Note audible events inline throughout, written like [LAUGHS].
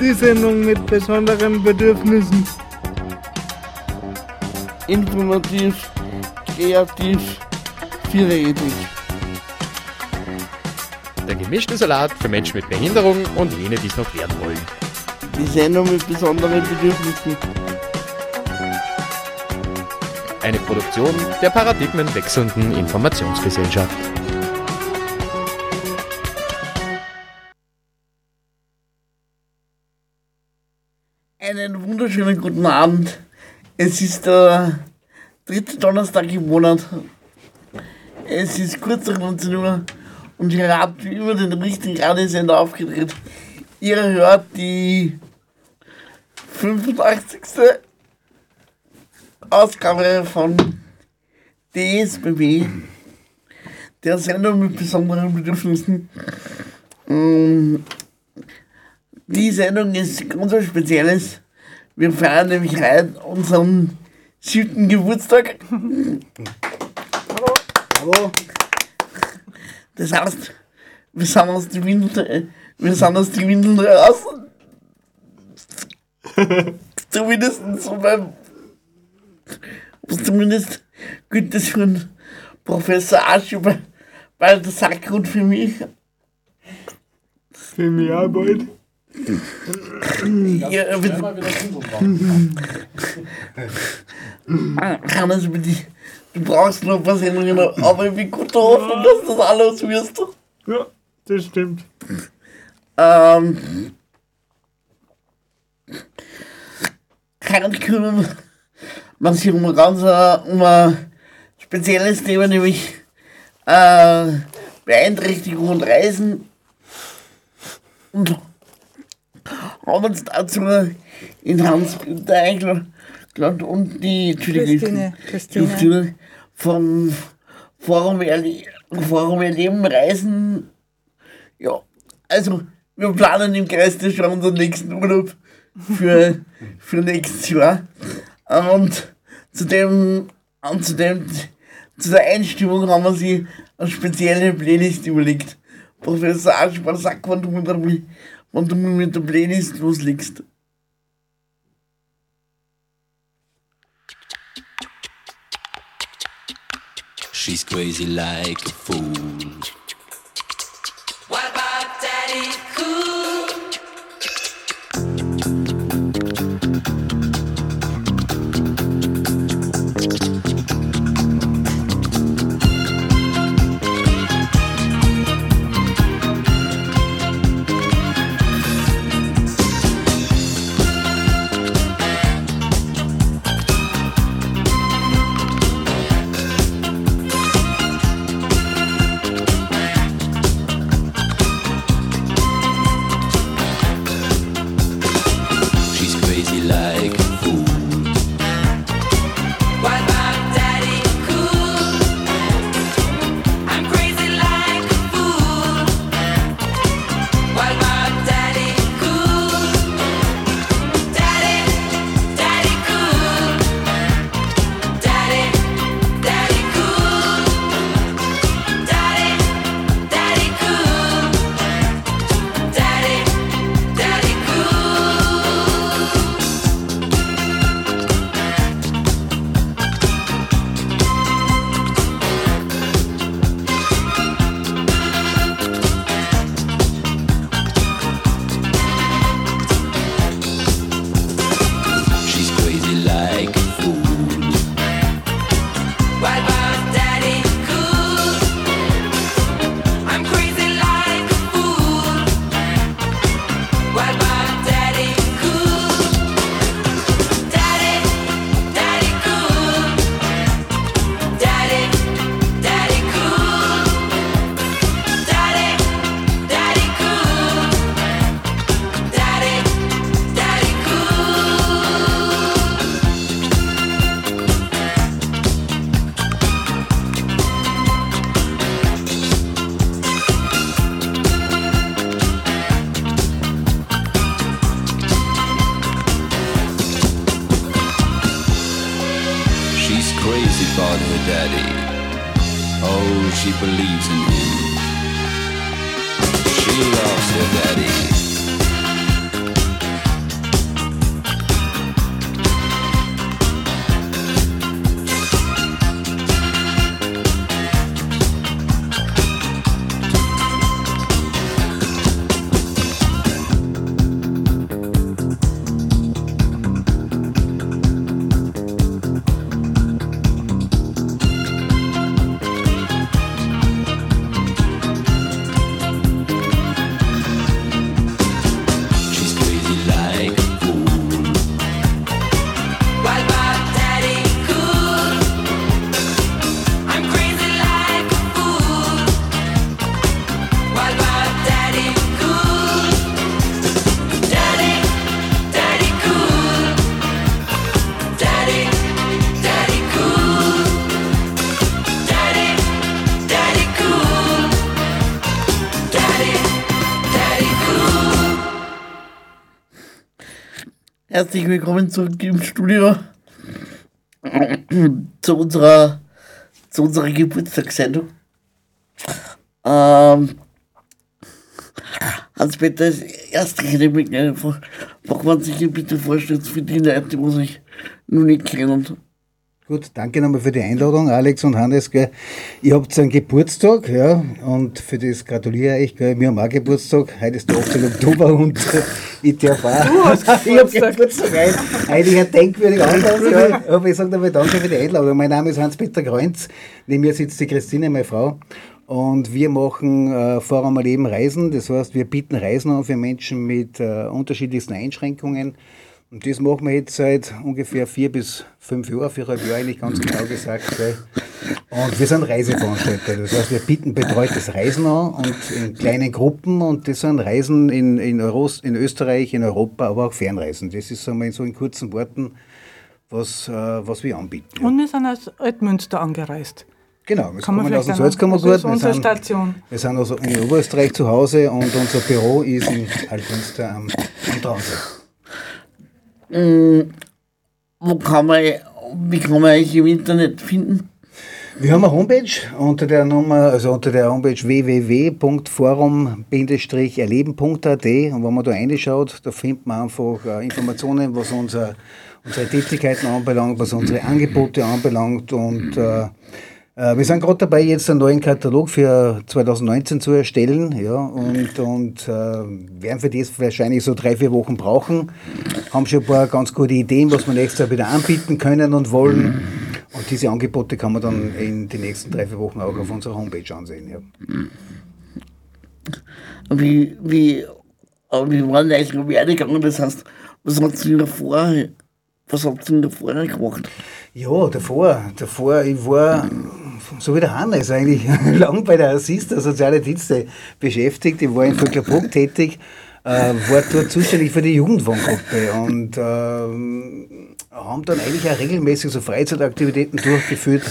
Die Sendung mit besonderen Bedürfnissen. Informativ, kreativ, vielredig. Der gemischte Salat für Menschen mit Behinderung und jene, die es noch werden wollen. Die Sendung mit besonderen Bedürfnissen. Eine Produktion der paradigmenwechselnden Informationsgesellschaft. Einen wunderschönen guten Abend. Es ist der dritte Donnerstag im Monat. Es ist kurz nach 19 Uhr und ihr habt wie immer den richtigen Radiosender aufgedreht. Ihr hört die 85. Ausgabe von DSBB, der Sendung mit besonderen Bedürfnissen. Ähm, Die Sendung ist ganz was Spezielles. Wir feiern nämlich heute unseren siebten Geburtstag. Hallo. Das heißt, wir sind aus den Windeln, wir sind aus den Windeln raus. [LAUGHS] zumindest so beim, zumindest gilt das für einen Professor der Sack und für mich. Für mich bald. Ja. Hannes, bitte. Du brauchst noch ein paar Sendungen, aber ich bin guter Hoffnung, dass das alles wirst. Ja, das stimmt. Ähm, heute kümmern wir sich um ein ganz um ein spezielles Thema, nämlich äh, Beeinträchtigung und Reisen. Und haben uns dazu in Hans eingeladen und die Christine, Christine. Christine vom Forum, Erle Forum Erleben Reisen. Ja, also wir planen im Kreis schon unseren nächsten Urlaub für, für nächstes Jahr. Und zu dem, zu dem, zu der Einstimmung haben wir sich eine spezielle Playlist überlegt. Professor Aschmann, sag, wann du mit der, wann du mit der Playlist loslegst. She's crazy like a fool. Herzlich willkommen zurück im Studio zu unserer, zu unserer Geburtstagssendung. Ähm, Hans-Peter ist erst Rede mit einfach. Mag man sich hier bitte vorstellen für die Leute, die sich noch nicht kennen. Gut, danke nochmal für die Einladung, Alex und Hannes. Gell. Ihr habt einen Geburtstag, ja, und für das gratuliere ich. Gell. Wir haben auch Geburtstag. Heute ist der 18. Oktober und [LAUGHS] ich darf auch. [LAUGHS] ich habe Geburtstag. Ein, eigentlich ein denkwürdiger Anlass. Ja. Aber ich sage nochmal danke für die Einladung. Mein Name ist Hans-Peter Kreuz. Neben mir sitzt die Christine, meine Frau. Und wir machen äh, Forum Leben Reisen. Das heißt, wir bieten Reisen an für Menschen mit äh, unterschiedlichsten Einschränkungen. Und das machen wir jetzt seit ungefähr vier bis fünf Jahren, viereinhalb Jahre eigentlich ganz genau gesagt. Gell. Und wir sind Reiseveranstalter. Das heißt, wir bieten betreutes Reisen an und in kleinen Gruppen. Und das sind Reisen in, in, Euros, in Österreich, in Europa, aber auch Fernreisen. Das ist sagen wir, so in kurzen Worten, was, äh, was wir anbieten. Ja. Und wir sind aus Altmünster angereist. Genau, wir kommen aus dem Salzkammergut. das ist unsere sind- Station. Wir sind also in Oberösterreich zu Hause und unser Büro ist in Altmünster am, am Traunsee. Wo kann man, wie kann man euch im Internet finden? Wir haben eine Homepage unter der Nummer, also unter der Homepage www.forum-erleben.at und wenn man da reinschaut, da findet man einfach äh, Informationen, was unser, unsere Tätigkeiten anbelangt, was unsere Angebote anbelangt und äh, äh, wir sind gerade dabei, jetzt einen neuen Katalog für 2019 zu erstellen ja, und, und äh, werden für das wahrscheinlich so drei, vier Wochen brauchen. Haben schon ein paar ganz gute Ideen, was wir nächstes Jahr wieder anbieten können und wollen. Und diese Angebote kann man dann in den nächsten drei, vier Wochen auch auf unserer Homepage ansehen. Ja. Wie, wie, aber wie war denn eigentlich der Werdegang? Das heißt, was habt ihr davor, was habt ihr davor gemacht? Ja, davor, davor, ich war, so wie der Hannes eigentlich, [LAUGHS] lang bei der Assist, der soziale Dienste beschäftigt. Ich war in Vöcklerbruck tätig, äh, war dort zuständig für die Jugendwohngruppe und ähm, haben dann eigentlich auch regelmäßig so Freizeitaktivitäten durchgeführt,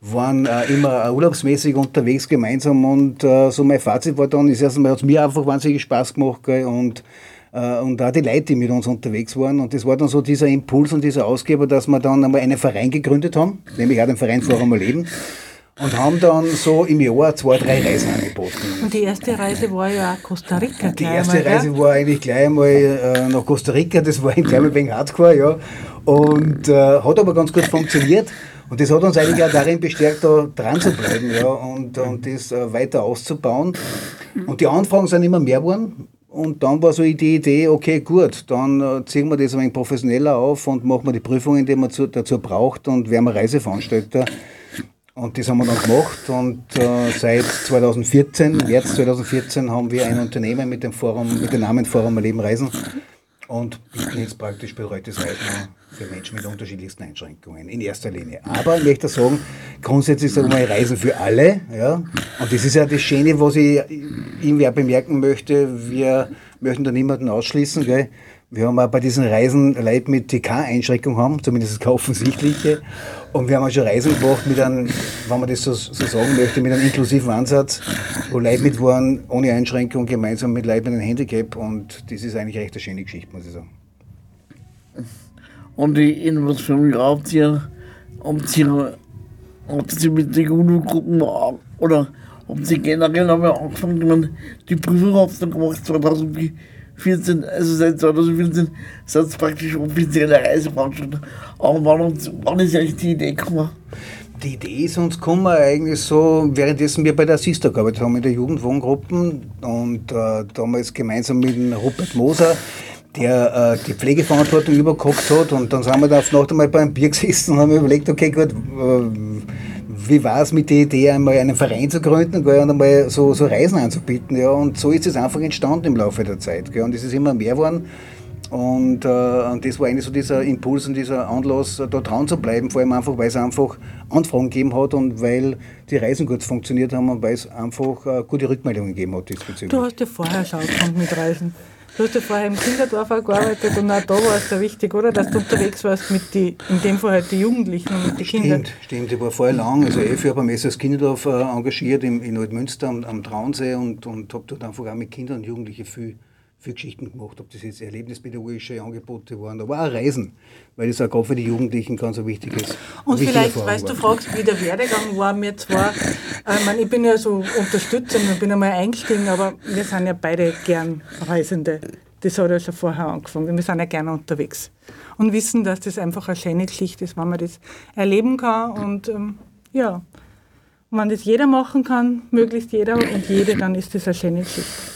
waren äh, immer äh, urlaubsmäßig unterwegs gemeinsam und äh, so mein Fazit war dann, ist erstmal hat es mir einfach wahnsinnig Spaß gemacht gell, und äh, und auch die Leute, die mit uns unterwegs waren. Und das war dann so dieser Impuls und dieser Ausgeber, dass wir dann einmal einen Verein gegründet haben, nämlich auch den Verein Forum Leben. Und haben dann so im Jahr zwei, drei Reisen angeboten. Und die erste Reise war ja auch Costa Rica. Die erste einmal? Reise war eigentlich gleich einmal äh, nach Costa Rica, das war gleich ein wenig Hardcore, ja. Und äh, hat aber ganz gut funktioniert. Und das hat uns eigentlich auch darin bestärkt, da dran zu bleiben ja, und, und das äh, weiter auszubauen. Und die Anfragen sind immer mehr geworden. Und dann war so die Idee, okay, gut, dann äh, ziehen wir das ein wenig professioneller auf und machen wir die Prüfungen, die man zu, dazu braucht und werden wir Reiseveranstalter. Und das haben wir dann gemacht und äh, seit 2014, März 2014, haben wir ein Unternehmen mit dem Forum, mit dem Namen Forum Leben Reisen und bieten jetzt praktisch betreutes Reisen an für Menschen mit unterschiedlichsten Einschränkungen in erster Linie. Aber ich möchte sagen, grundsätzlich sagen wir Reisen für alle. Ja? Und das ist ja das Schöne, was ich irgendwie auch bemerken möchte. Wir möchten da niemanden ausschließen. Gell? Wir haben auch bei diesen Reisen Leute mit, Einschränkung haben, zumindest keine offensichtliche. Und wir haben auch schon Reisen gemacht mit einem, wenn man das so, so sagen möchte, mit einem inklusiven Ansatz, wo Leute mit waren, ohne Einschränkung, gemeinsam mit Leuten mit einem Handicap. Und das ist eigentlich recht eine schöne Geschichte, muss ich sagen. Und die, in was für einem Jahr habt ihr, habt ihr ob sie mit den UNO-Gruppen oder ob sie generell haben angefangen, die Prüfung hat dann gemacht 2014, also seit 2014 sind es praktisch offizielle Reiseveranstaltungen. Aber wann, wann ist eigentlich die Idee gekommen? Die Idee ist uns gekommen eigentlich so, währenddessen wir bei der Sister gearbeitet haben in der Jugendwohngruppen und äh, damals gemeinsam mit Rupert Moser, der äh, die Pflegeverantwortung übergehabt hat und dann sind wir da auf Nacht einmal beim Bier gesessen und haben überlegt, okay gut, äh, wie war es mit der Idee, einmal einen Verein zu gründen gell, und einmal so, so Reisen anzubieten. Ja, und so ist es einfach entstanden im Laufe der Zeit. Gell, und es ist immer mehr geworden. Und, äh, das war eigentlich so dieser Impuls und dieser Anlass, äh, da dran zu bleiben, vor allem einfach, weil es einfach Anfragen gegeben hat und weil die Reisen gut funktioniert haben und weil es einfach äh, gute Rückmeldungen gegeben hat diesbezüglich. Du hast ja vorher schon angefangen mit Reisen. Du hast ja vorher im Kinderdorf auch gearbeitet und auch da war es ja wichtig, oder? Dass du unterwegs warst mit die, in dem Fall halt die Jugendlichen und mit den Kindern. Stimmt, stimmt. Ich war vorher lang, also elf Jahre beim SS Kinderdorf äh, engagiert im, in Altmünster am, am Traunsee und, und habe dort einfach auch mit Kindern und Jugendlichen viel, viel Geschichten gemacht. Ob das jetzt erlebnispädagogische Angebote waren, aber auch Reisen, weil das auch gerade für die Jugendlichen ganz ein wichtiges Und vielleicht, Erfahrung weißt du, fragst, wie der Werdegang war. Wir zwar, äh, ich, mein, ich bin ja so unterstützend, ich bin einmal eingestiegen, aber wir sind ja beide gern Reisende. Das hat ja schon vorher angefangen. Wir sind ja gerne unterwegs. Und wissen, dass das einfach eine schöne Geschichte ist, wenn man das erleben kann. Und ähm, ja, wenn das jeder machen kann, möglichst jeder und jede, dann ist das eine schöne Geschichte.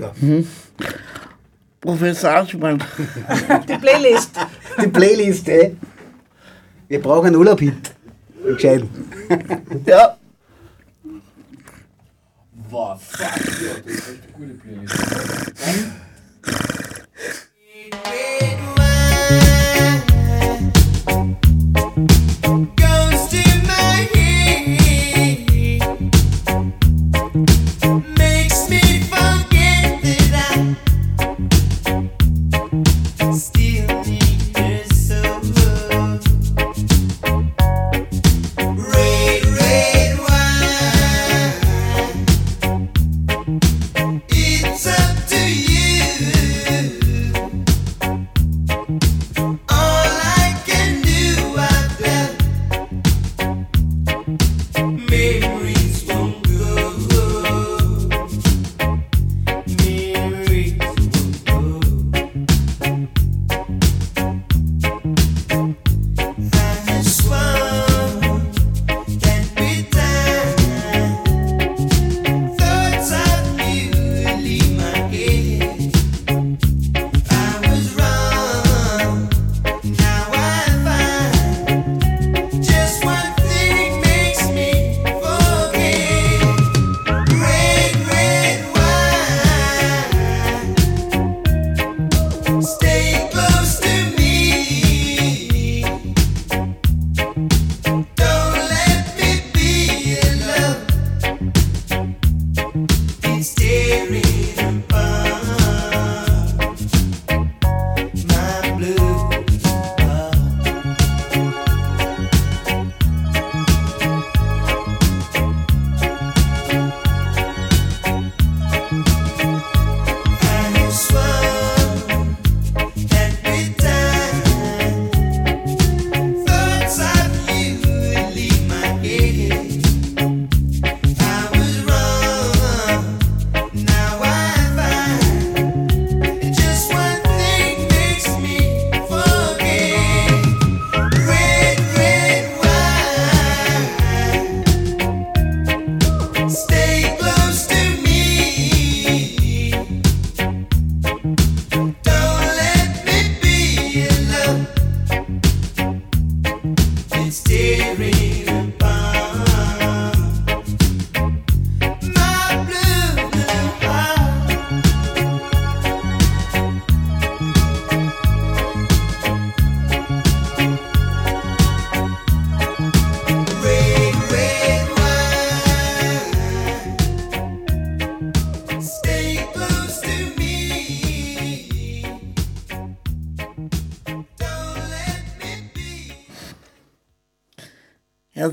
Klar. Professor Aschmann, Die Playlist. Die Playlist, ey. Wir brauchen einen Urlaub-Hit. Einen gescheiten. ja, Wow, fuck, ja, das ist echt eine gute Playlist. Goes to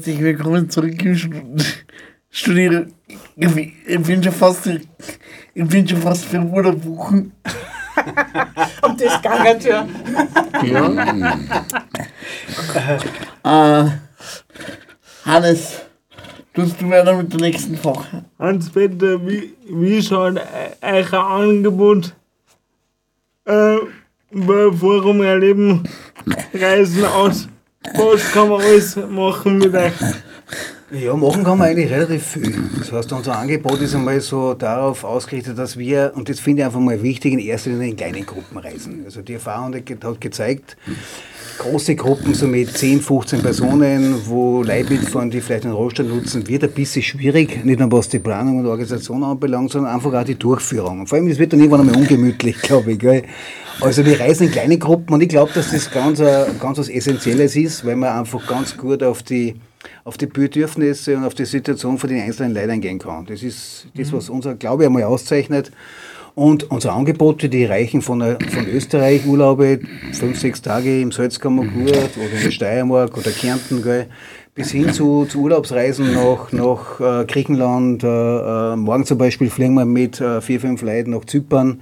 herzlich willkommen zurück im Stu- Studieren. Ich bin- schon fast, ich bin schon fast für Urlaub buchen. [LAUGHS] Und das ging ja. Äh, Hannes, tust du weiter mit der nächsten Frage? Hans-Peter, wie, wie schaut eu- euer Angebot äh, bei Forum Erleben Reisen aus? Was kann man alles machen mit euch? Ja, machen kann man eigentlich relativ viel. Das heißt, unser Angebot ist einmal so darauf ausgerichtet, dass wir, und das finde ich einfach mal wichtig, in erster Linie in kleinen Gruppen reisen. Also die Erfahrung hat ge- hat gezeigt, große Gruppen, so mit 10, 15 Personen, wo Leute mitfahren, die vielleicht einen Rollstuhl nutzen, wird ein bisschen schwierig, nicht nur was die Planung und Organisation anbelangt, sondern einfach auch die Durchführung. Und vor allem, es wird dann irgendwann einmal ungemütlich, [LAUGHS] glaube ich. Gell? Also wir reisen in kleine Gruppen und ich glaube, dass das ganz, äh, ganz was Essentielles ist, weil man einfach ganz gut auf die auf die Bedürfnisse und auf die Situation von den einzelnen Leuten eingehen kann. Das ist das, was unser Glaube einmal auszeichnet. Und unsere Angebote, die reichen von, äh, von Österreich Urlaube, fünf, sechs Tage im Salzkammergut oder in der Steiermark oder Kärnten, gell, bis hin zu, zu Urlaubsreisen nach, nach äh, Griechenland. Äh, äh, morgen zum Beispiel fliegen wir mit äh, vier, fünf Leuten nach Zypern.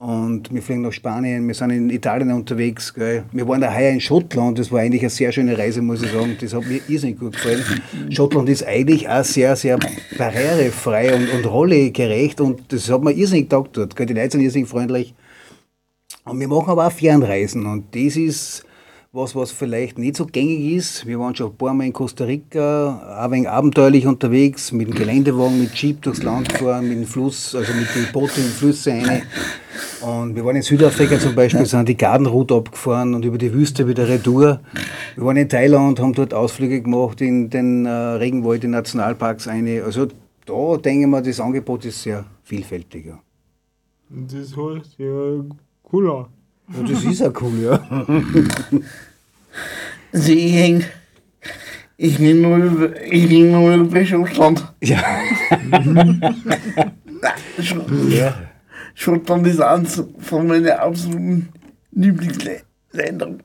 Und wir fliegen nach Spanien, wir sind in Italien unterwegs. Gell. Wir waren da heuer in Schottland, das war eigentlich eine sehr schöne Reise, muss ich sagen. Das hat mir irrsinnig gut gefallen. Schottland ist eigentlich auch sehr, sehr barrierefrei und, und rollegerecht und das hat mir irrsinnig getaugt dort. Gell. Die Leute sind irrsinnig freundlich. Und wir machen aber auch Fernreisen und das ist was, was vielleicht nicht so gängig ist. Wir waren schon ein paar Mal in Costa Rica, auch ein wenig abenteuerlich unterwegs, mit dem Geländewagen, mit Jeep durchs Land gefahren, mit dem Fluss, also mit den Booten in die Flüsse rein. Und wir waren in Südafrika zum Beispiel, sind die Gardenroute abgefahren und über die Wüste wieder retour. Wir waren in Thailand, haben dort Ausflüge gemacht in den äh, Regenwald, in Nationalparks eine. Also da denke ich mir, das Angebot ist sehr vielfältig. Ja. Das heißt ja cooler. Und das ist auch cool, ja. Also ich häng, ich rede nur über, ich rede nur über Schottland. Ja. Nein, [LAUGHS] Sch- ja. Schottland ist eins von meinen absoluten Lieblingsländern.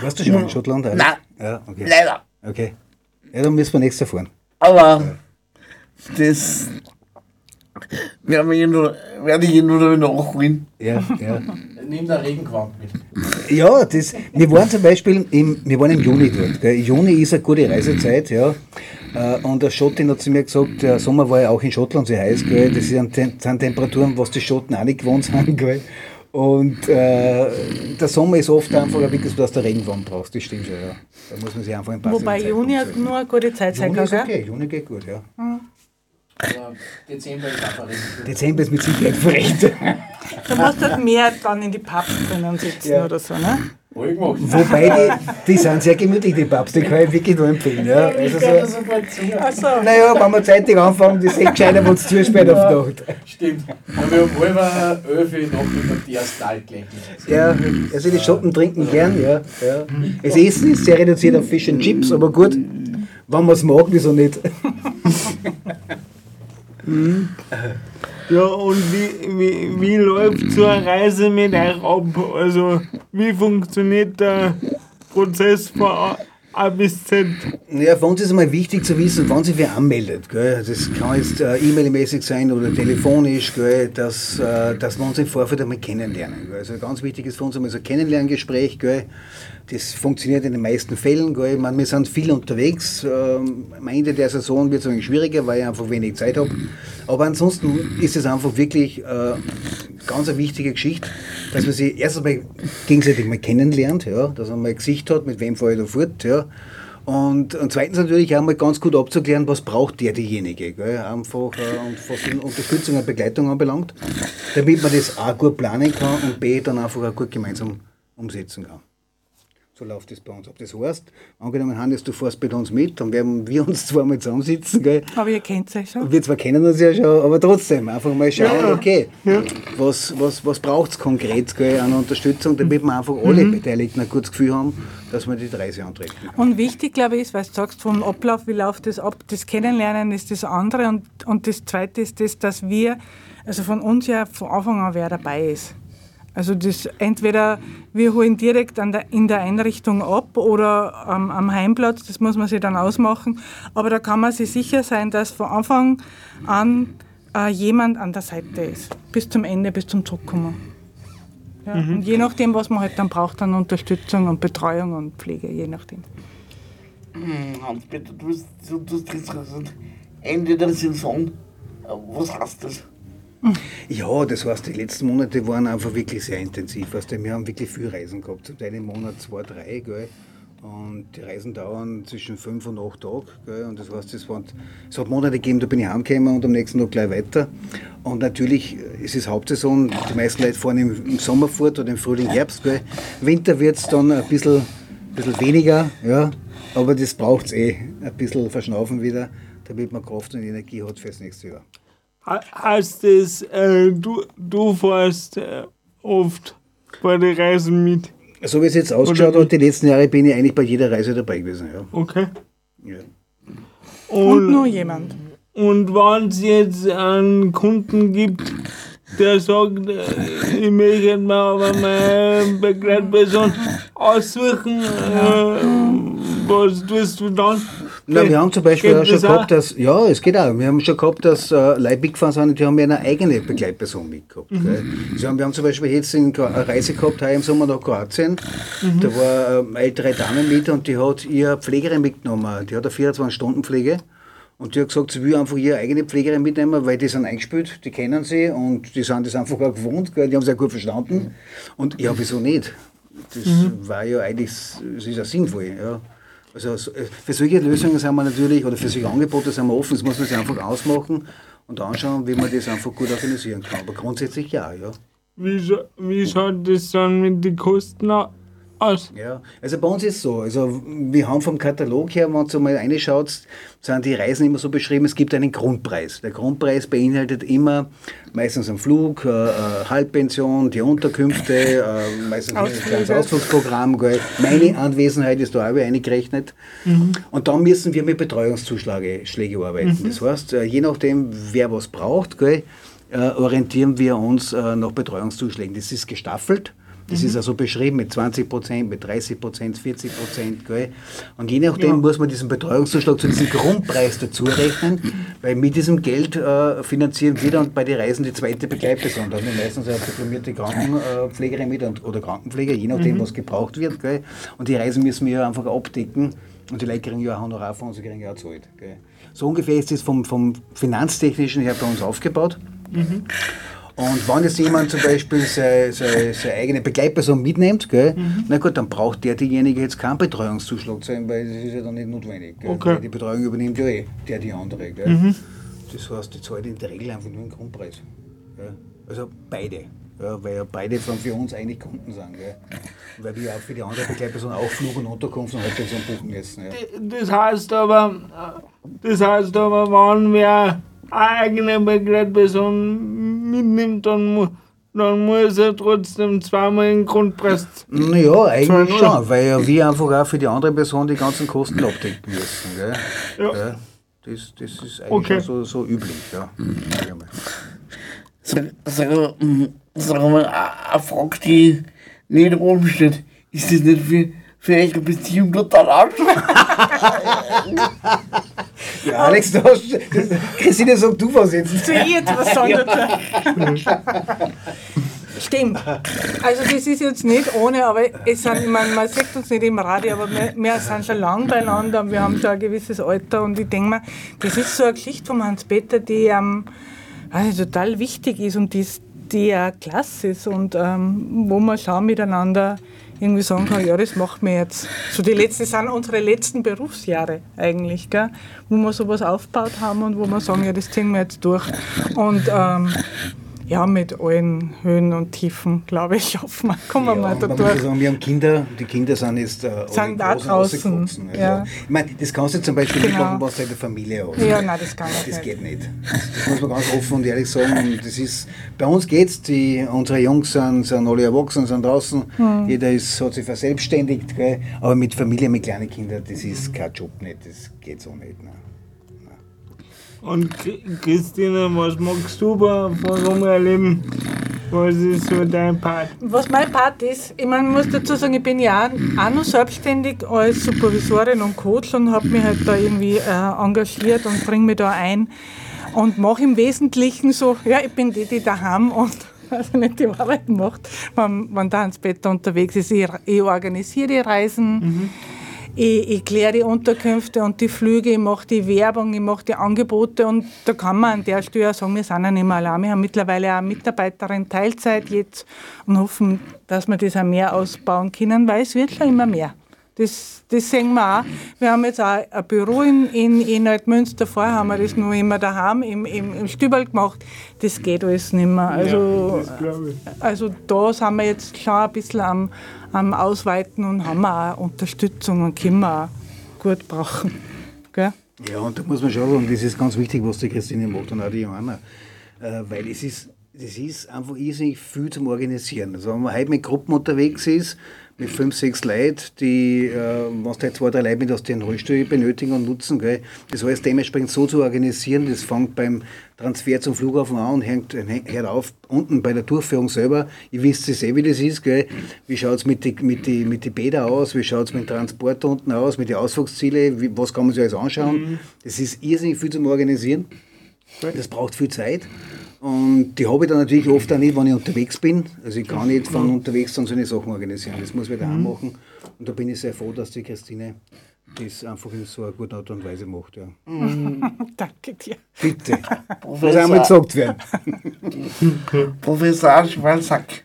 Warst du schon in Schottland? Nein. Ja, okay. Leider. Okay. Ja, dann müssen wir nächstes Jahr fahren. Aber das werde ich nur, werde ich nur nachholen. Ja, ja. Nimm der Regenquant mit. Ja, das, wir waren zum Beispiel im, wir waren im Juni dort. Gell. Juni ist eine gute Reisezeit, ja. Äh, Und der Schottin hat zu mir gesagt, der Sommer war ja auch in Schottland sehr heiß, gell. Das sind, sind Temperaturen, was die Schotten auch nicht gewohnt sind, gell. Und äh, der Sommer ist oft einfach wirklich so, dass du Regenwand brauchst, das stimmt schon, ja. Da muss man sich einfach ein Wobei Juni nur eine gute Zeit sein Juni kann, ist gell? okay, Juni geht gut, ja. Aber Dezember ist einfach. Dezember ist mit Sicherheit verrechnet. Du musst halt mehr dann in die Pubs drinnen sitzen Ja. oder so, ne? Wobei, die, die sind sehr gemütlich, die Pubs, die kann ich wirklich nur empfehlen. Ja. Also so, zu. Achso. naja, wenn wir zeitig anfangen, das ist echt gescheiter, wenn es zusperrt auf die Nacht. Stimmt. Ja, wir haben halber elf noch mit der ersten Altgleich. Ja, also die Schotten trinken gern, ja. ja. Das Essen ist sehr reduziert auf Fish and Chips, aber gut, wenn man es mag, wieso nicht? Ja, und wie, wie, wie läuft so eine Reise mit euch ab? Also, wie funktioniert der Prozess von A, A bis Z? Ja, für uns ist einmal wichtig zu wissen, wann sich wer anmeldet. Gell. Das kann jetzt äh, E-Mail-mäßig sein oder telefonisch, gell, dass, äh, dass wir uns im Vorfeld einmal kennenlernen. Gell. Also ganz wichtig ist für uns einmal so ein Kennenlerngespräch. Gell. Das funktioniert in den meisten Fällen. Gell. Meine, wir sind viel unterwegs. Ähm, am Ende der Saison wird es schwieriger, weil ich einfach wenig Zeit habe. Aber ansonsten ist es einfach wirklich äh, ganz eine wichtige Geschichte, dass man sich erst einmal gegenseitig mal kennenlernt, ja, dass man mal ein Gesicht hat, mit wem fahre ich da fort. Ja. Und, und zweitens natürlich auch mal ganz gut abzuklären, was braucht der diejenige. Gell? Einfach äh, und was die Unterstützung und Begleitung anbelangt, damit man das A gut planen kann und B dann einfach auch gut gemeinsam umsetzen kann. So läuft das bei uns ab. Das heißt, angenommen, Hannes, du fährst bei uns mit, dann werden wir uns [LAUGHS] zweimal zusammensitzen. Gell? Aber ihr kennt euch schon. Wir zwar kennen uns ja schon, aber trotzdem einfach mal schauen, okay, was, was, was braucht es konkret gell, an Unterstützung, damit wir einfach alle Beteiligten ein gutes Gefühl haben, dass wir die Reise antreten. Und wichtig, glaube ich, ist, weil du sagst, vom Ablauf, wie läuft das ab, das Kennenlernen ist das andere und, und das zweite ist das, dass wir, also von uns ja von Anfang an wer dabei ist. Also das entweder wir holen direkt an der, in der Einrichtung ab oder am, am Heimplatz, das muss man sich dann ausmachen. Aber da kann man sich sicher sein, dass von Anfang an äh, jemand an der Seite ist. Bis zum Ende, bis zum Zurückkommen. Ja, Und je nachdem, was man halt dann braucht, dann Unterstützung und Betreuung und Pflege, je nachdem. Hm, Hans-Peter, du hast, du, gesagt, Ende der Saison. Äh, Was heißt das? Ja, das heißt, die letzten Monate waren einfach wirklich sehr intensiv. Weißt du, wir haben wirklich viel Reisen gehabt. Zum Teil im Monat zwei, drei. Gell? Und die Reisen dauern zwischen fünf und acht Tage. Gell? Und das heißt, es, waren, hat Monate gegeben, da bin ich heimgekommen und am nächsten Tag gleich weiter. Und natürlich äh, es ist Hauptsaison. Die meisten Leute fahren im, im Sommer fort oder im Frühling, Herbst. Gell? Winter wird es dann ein bisschen, bisschen weniger. Ja? Aber das braucht es eh. Ein bisschen verschnaufen wieder, damit man Kraft und Energie hat fürs nächste Jahr. Ha- Heißt das, äh, du, du fährst äh, oft bei den Reisen mit? So wie es jetzt ausschaut hat, die letzten Jahre bin ich eigentlich bei jeder Reise dabei gewesen. Ja. Okay. Ja. Und nur jemand. Und wenn es jetzt einen Kunden gibt, der sagt, äh, ich möchte mir aber meine Begleitperson aussuchen, äh, was tust du dann? Na, wir haben zum Beispiel auch schon das gehabt, dass, ja, es geht auch. Wir haben schon gehabt, dass äh, Leute mitgefahren sind und die haben ja eine eigene Begleitperson mitgehabt. Gell? Also wir haben zum Beispiel jetzt in, eine Reise gehabt, heuer im Sommer nach Kroatien. Da war eine ältere Dame mit und die hat ihre Pflegerin mitgenommen. Die hat eine 24-Stunden-Pflege. Und die hat gesagt, sie will einfach ihre eigene Pflegerin mitnehmen, weil die sind eingespielt, die kennen sie und die sind das einfach auch gewohnt, gell? die haben sie auch gut verstanden. Und ja, wieso nicht? Das war ja eigentlich, es ist ja sinnvoll. Ja. Also so- äh, für solche Lösungen sind wir natürlich, oder für solche Angebote sind wir offen, das muss man sich einfach ausmachen und anschauen, wie man das einfach gut organisieren kann. Aber grundsätzlich ja, ja. Wie, wie schaut das dann mit den Kosten au- aus? Ja, also bei uns ist es so, also wir haben vom Katalog her, wenn du mal reinschaut, sind die Reisen immer so beschrieben, es gibt einen Grundpreis. Der Grundpreis beinhaltet immer meistens einen Flug, äh, äh, Halbpension, die Unterkünfte, äh, meistens ein Ausflüge. kleines Ausflugsprogramm, gell. meine Anwesenheit ist da auch eingerechnet. Und dann müssen wir mit Betreuungszuschläge Schläge arbeiten. Das heißt, äh, je nachdem, wer was braucht, gell, äh, orientieren wir uns äh, nach Betreuungszuschlägen. Das ist gestaffelt. Das ist also beschrieben mit 20 Prozent, mit 30 Prozent, 40 Prozent. Gell? Und je nachdem muss man diesen Betreuungszuschlag zu diesem Grundpreis dazu rechnen, weil mit diesem Geld äh, finanzieren wir dann bei den Reisen die zweite Begleitperson. Da haben wir meistens eine diplomierte Krankenpflegerin mit und, oder Krankenpfleger, je nachdem, was gebraucht wird. Gell? Und die Reisen müssen wir ja einfach abdecken. Und die Leute kriegen ja ein Honorar von uns, die kriegen ja auch. Gell? So ungefähr ist das vom, vom Finanztechnischen her bei uns aufgebaut. Und wenn jetzt jemand zum Beispiel seine, seine, seine eigene Begleitperson mitnimmt, gell, na gut, dann braucht der diejenige jetzt keinen Betreuungszuschlag sein, weil das ist ja dann nicht notwendig. Gell, Okay. Die Betreuung übernimmt ja eh der die andere. Gell. Das heißt, die zahlt in der Regel einfach nur den Grundpreis. Gell. Also beide. Ja, weil ja beide dann für uns eigentlich Kunden sind. Gell. Weil wir auch für die andere Begleitperson auch Flug und Unterkunft und Halbpension buchen müssen. Ja. Das heißt aber, äh, das heißt aber, wenn wer eine eigene Begleitperson mitnimmt, dann, mu dann muss er trotzdem zweimal den Grundpreis. Naja, eigentlich schon, weil ja wir einfach auch für die andere Person die ganzen Kosten abdecken müssen. Gell? Ja. Ja, das, das ist eigentlich Okay. schon so, so üblich. Ja. Sag mal. Sag, sag, mal, eine Frage, die nicht oben steht. Ist das nicht für, für eure Beziehung total anstrengend? Ja, Alex, du hast, Christine, sag du was jetzt. Zu ihr etwas sagen dazu. Stimmt. Also das ist jetzt nicht ohne, aber es sind, ich meine, man sieht uns nicht im Radio, aber wir, wir sind schon lang beieinander und wir haben schon ein gewisses Alter und ich denke mir, das ist so eine Geschichte von Hans-Peter, die ähm, also total wichtig ist und die, die ja klasse ist und ähm, wo man schon miteinander irgendwie sagen kann, ja, das macht mir jetzt. So die letzten sind unsere letzten Berufsjahre eigentlich, gell? wo wir sowas aufgebaut haben und wo wir sagen, ja, das ziehen wir jetzt durch. Und ähm, ja, mit allen Höhen und Tiefen, glaube ich, [LAUGHS] wir, kommen wir Ja, mal und da durch. sagen, wir haben Kinder, die Kinder sind jetzt äh, Sind da draußen. Also, ja. Ich meine, das kannst du zum Beispiel nicht Genau. machen, was du eine Familie hast. Ja, nein, das kann ich Das nicht. geht nicht. Das, das muss man ganz offen und ehrlich sagen. Und das ist, bei uns geht's. Die, unsere Jungs sind, sind alle erwachsen, sind draußen. Hm. Jeder ist, hat sich verselbstständigt. Gell? Aber mit Familie, mit kleinen Kindern, das ist kein Job nicht. Das geht so nicht. Nein. Und Chri- Christine, was magst du bei Forum erleben? Was ist so dein Part? Was mein Part ist, ich meine, ich muss dazu sagen, ich bin ja auch, noch selbstständig als Supervisorin und Coach und habe mich halt da irgendwie äh, engagiert und bringe mich da ein und mache im Wesentlichen so, ja, ich bin die, die daheim und [LAUGHS] also nicht die Arbeit macht, wenn, wenn der Hans-Peter unterwegs ist. Ich, ich organisiere die Reisen. Ich, ich kläre die Unterkünfte und die Flüge, ich mache die Werbung, ich mache die Angebote und da kann man an der Stelle sagen, wir sind ja nicht mehr allein. Wir haben mittlerweile auch Mitarbeiterin Teilzeit jetzt und hoffen, dass wir das auch mehr ausbauen können, weil es wird schon immer mehr. Das, das sehen wir auch. Wir haben jetzt auch ein Büro in, in, in Altmünster. Vorher haben wir das nur immer daheim im, im, im Stübel gemacht. Das geht alles nicht mehr. Also, das glaube ich. also da sind wir jetzt schon ein bisschen am, am Ausweiten und haben auch Unterstützung und können wir auch gut brauchen. Gell? Ja, und da muss man schon sagen, das ist ganz wichtig, was die Christine macht und auch die Johanna. Äh, weil es ist, das ist einfach irrsinnig viel zum Organisieren. Also wenn man heute mit Gruppen unterwegs ist, mit fünf, sechs Leuten, die, äh, du halt zwei, drei Leute mit aus den Rollstuhl benötigen und nutzen, gell, das alles dementsprechend so zu organisieren, das fängt beim Transfer zum Flughafen an und hängt, hört auf unten bei der Durchführung selber. Ihr wisst es eh, wie das ist. Gell? Wie schaut es mit den mit die, mit die Bädern aus? Wie schaut es mit dem Transport unten aus? Mit den Ausflugszielen? Wie, was kann man sich alles anschauen? Das ist irrsinnig viel zum Organisieren. Das braucht viel Zeit. Und die habe ich dann natürlich oft auch nicht, wenn ich unterwegs bin. Also ich kann nicht von unterwegs dann so eine Sachen organisieren. Das muss ich daheim machen. Und da bin ich sehr froh, dass die Christine das einfach in so einer guten Art und Weise macht. Ja. [LAUGHS] Danke dir. Bitte. Muss einmal gesagt werden. [LAUGHS] Professor Schwalsack,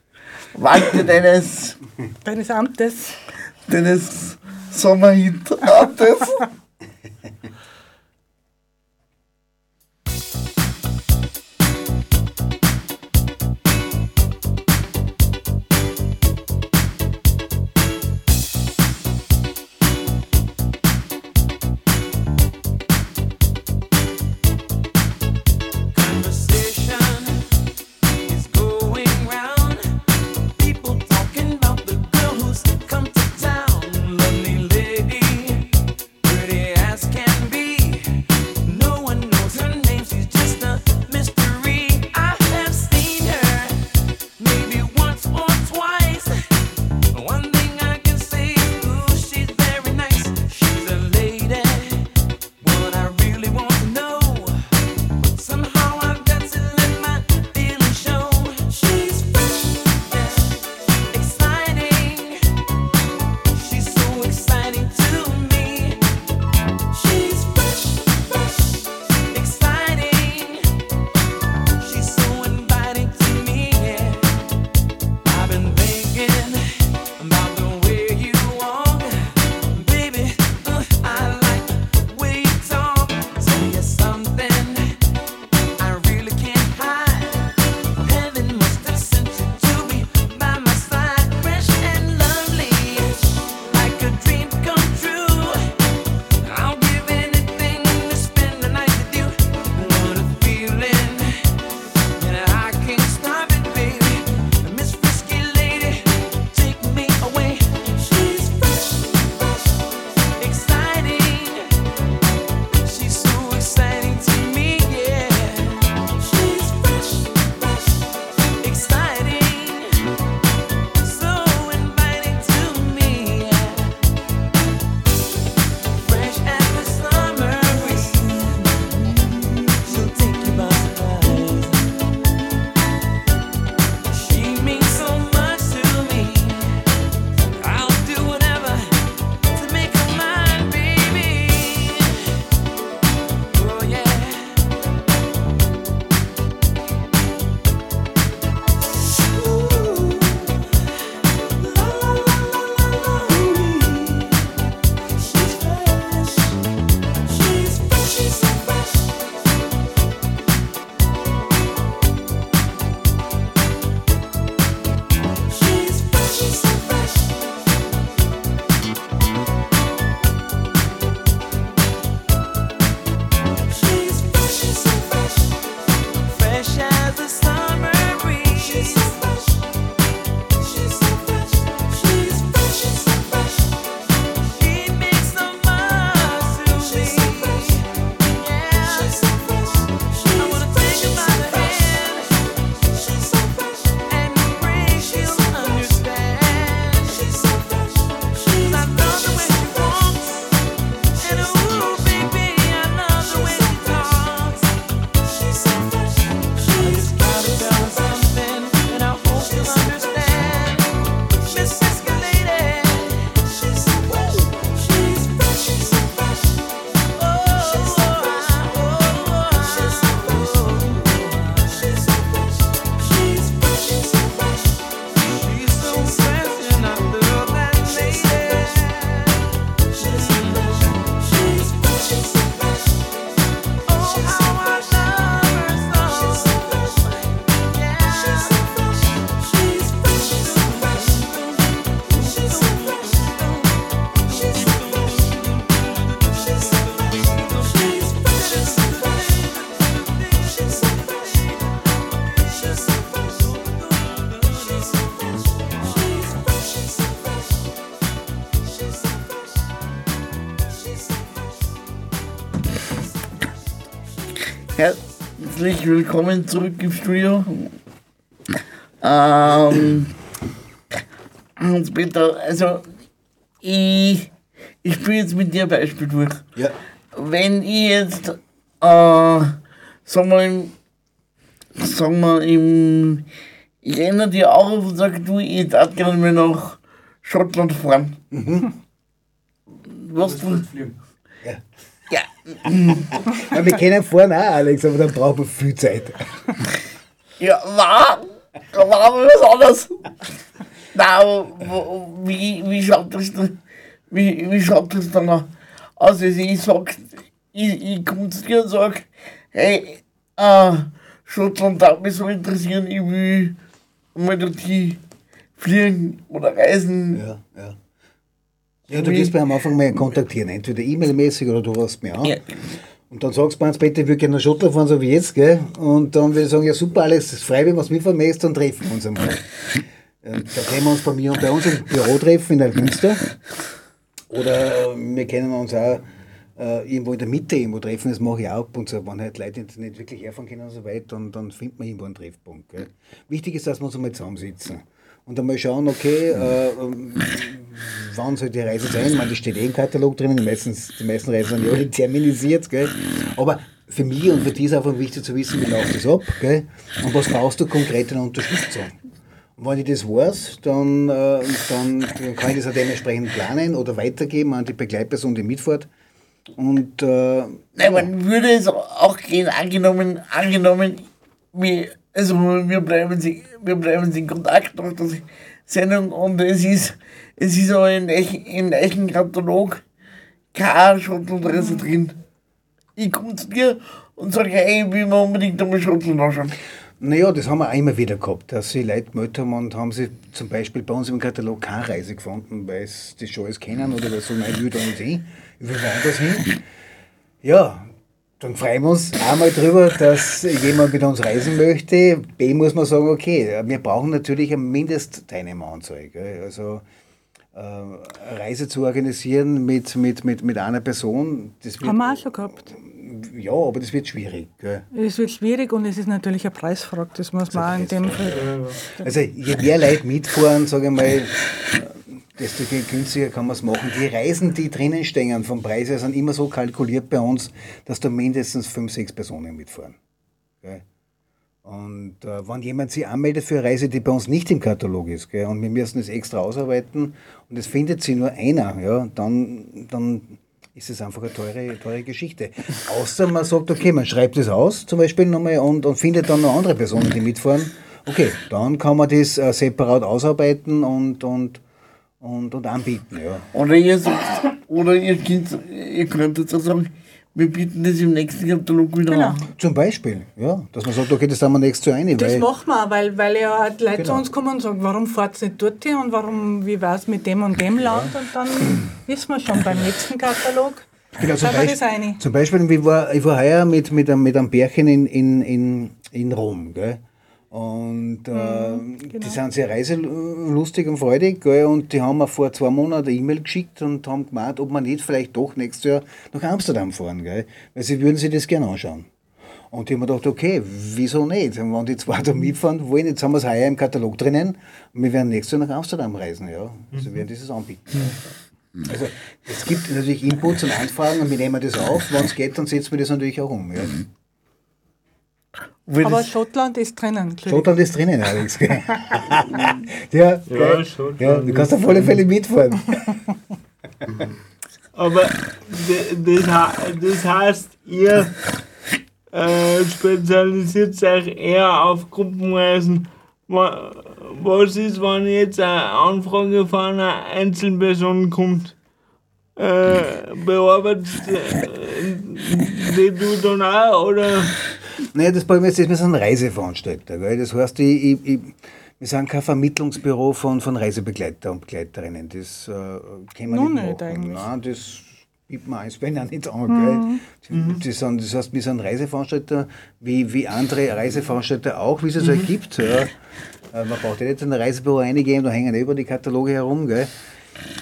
Walter deines, Deines Amtes. deines Sommerhit-Amtes. Herzlich willkommen zurück im Studio. Ähm, Hans-Peter, also ich, ich spiele jetzt mit dir ein Beispiel durch. Ja. Wenn ich jetzt, äh, sagen wir, im, sagen wir im, ich erinnere dir auf und sage, du, ich darf gerne mal nach Schottland fahren. Was du? Ja. Ja, wir kennen fahren auch, Alex, aber dann brauchen wir viel Zeit. Ja, war, war aber was anderes. Aber wo- wie, wie schaut das dann, wie, wie schaut das dann aus? Also ich sag, ich, ich komme zu dir und sag, hey, äh, Schottland darf mich so interessieren, ich will mal dorthin fliegen oder reisen. Ja, ja. Du gehst mir am Anfang mal kontaktieren, entweder E-Mail-mäßig oder du rufst mir an. Ja. Und dann sagst du mir, Peter, ich würde gerne nach Schottland fahren, so wie jetzt, gell? Und dann würde ich sagen, ja super, Alex, das ist frei, wenn wir möchtest, dann treffen wir uns einmal. Und [LAUGHS] da können wir uns bei mir und bei uns im Büro treffen in der Münster. Oder äh, wir können uns auch äh, irgendwo in der Mitte irgendwo treffen, das mache ich auch ab und zu. Wenn halt Leute nicht- nicht wirklich herfahren können und so weiter, dann, dann findet man irgendwo einen Treffpunkt. Gell? Wichtig ist, dass wir uns einmal zusammensitzen. Und einmal schauen, okay, äh, ähm, wann soll die Reise sein? Ich meine, das steht eh im Katalog drinnen, die meisten, die meisten Reisen sind ja terminisiert. Gell? Aber für mich und für dich ist einfach wichtig zu wissen, wie läuft das ab gell? und was brauchst du konkret an Unterstützung. Und wenn ich das weiß, dann, äh, dann, kann ich das auch dementsprechend planen oder weitergeben an die Begleitperson, die mitfährt. Und äh, Nein, man würde es auch gehen, angenommen, angenommen, wir, also wir bleiben, sie- wir bleiben in Kontakt nach der Sendung und es ist, es ist auch in echten Katalog keine Schottlandreise drin. Ich komme zu dir und sage, hey, ich will mir unbedingt einmal Schottland anschauen. Naja, das haben wir auch immer wieder gehabt, dass sie Leute gemeldet haben und haben sie zum Beispiel bei uns im Katalog keine Reise gefunden, weil sie das schon alles kennen oder weil sie sagen, nein, ich will da nicht hin, ich will woanders hin. [LAUGHS] Ja, dann freuen wir uns einmal drüber, dass jemand mit uns reisen möchte. B muss man sagen, okay, wir brauchen natürlich eine Mindestteilnehmeranzahl. Also äh, eine Reise zu organisieren mit, mit, mit, mit einer Person, das wird, Haben wir auch schon gehabt. ja, aber das wird schwierig. Gell? Es wird schwierig und es ist natürlich eine Preisfrage, das muss man auch in dem Fall. Also je mehr Leute mitfahren, sage ich mal, äh, desto günstiger kann man es machen. Die Reisen, die drinnen stehen vom Preis her, sind immer so kalkuliert bei uns, dass da mindestens fünf, sechs Personen mitfahren. Gell? Und äh, wenn jemand sich anmeldet für eine Reise, die bei uns nicht im Katalog ist, gell, und wir müssen es extra ausarbeiten und es findet sich nur einer, ja, dann, dann ist es einfach eine teure, teure Geschichte. Außer man sagt, okay, man schreibt es aus zum Beispiel nochmal und, und findet dann noch andere Personen, die mitfahren. Okay, dann kann man das äh, separat ausarbeiten und, und, und, und anbieten. Ja. Oder ihr sagt, oder ihr, könnt, ihr könntet auch sagen, wir bieten das im nächsten Katalog wieder Genau. an. Zum Beispiel, ja, dass man sagt, okay, das haben wir nächstes Jahr eine. Das weil, machen wir auch, weil, weil ja halt Leute zu Genau. uns kommen und sagen, warum fahrt ihr nicht dort hin und warum, wie war es mit dem und dem Land? Und dann wissen wir schon beim nächsten Katalog. Genau, zum, Beispiel, zum Beispiel, ich war, ich war heuer mit, mit, einem, mit einem Pärchen in, in, in, in Rom. Gell? Und äh, die sind sehr reiselustig und freudig. Gell? Und die haben mir vor zwei Monaten eine E-Mail geschickt und haben gemeint, ob wir nicht vielleicht doch nächstes Jahr nach Amsterdam fahren. Gell? Weil sie würden sich das gerne anschauen. Und ich habe mir gedacht, okay, wieso nicht? Und wenn die zwei da mitfahren wollen, jetzt haben wir es heuer im Katalog drinnen und wir werden nächstes Jahr nach Amsterdam reisen. Ja? Also werden dieses anbieten. Also es gibt natürlich Inputs und Anfragen und wir nehmen das auf. Wenn es geht, dann setzen wir das natürlich auch um. Ja. Aber das, Schottland ist drinnen. Schottland ist drinnen, Alex. gell? [LAUGHS] [LAUGHS] ja, gell? Schottland ja, du kannst auf alle Fälle mitfahren. [LAUGHS] Aber das, das heißt, ihr äh, spezialisiert euch eher auf Gruppenreisen. Wa- Was ist, wenn jetzt eine Anfrage von einer Einzelperson kommt? Äh, bearbeitest äh, die du dann auch oder? Naja, das Problem ist, wir sind Reiseveranstalter. Gell? Das heißt, ich, ich, ich, wir sind kein Vermittlungsbüro von, von Reisebegleiter und Begleiterinnen. Das äh, können wir Nun nicht nicht machen. eigentlich. Nein, das gibt man eins, wenn auch nicht an. Gell? Das, sind, das heißt, wir sind Reiseveranstalter, wie, wie andere Reiseveranstalter auch, wie es es halt gibt. Ja. Äh, Man braucht ja nicht in ein Reisebüro reingehen, da hängen über die Kataloge herum. Gell?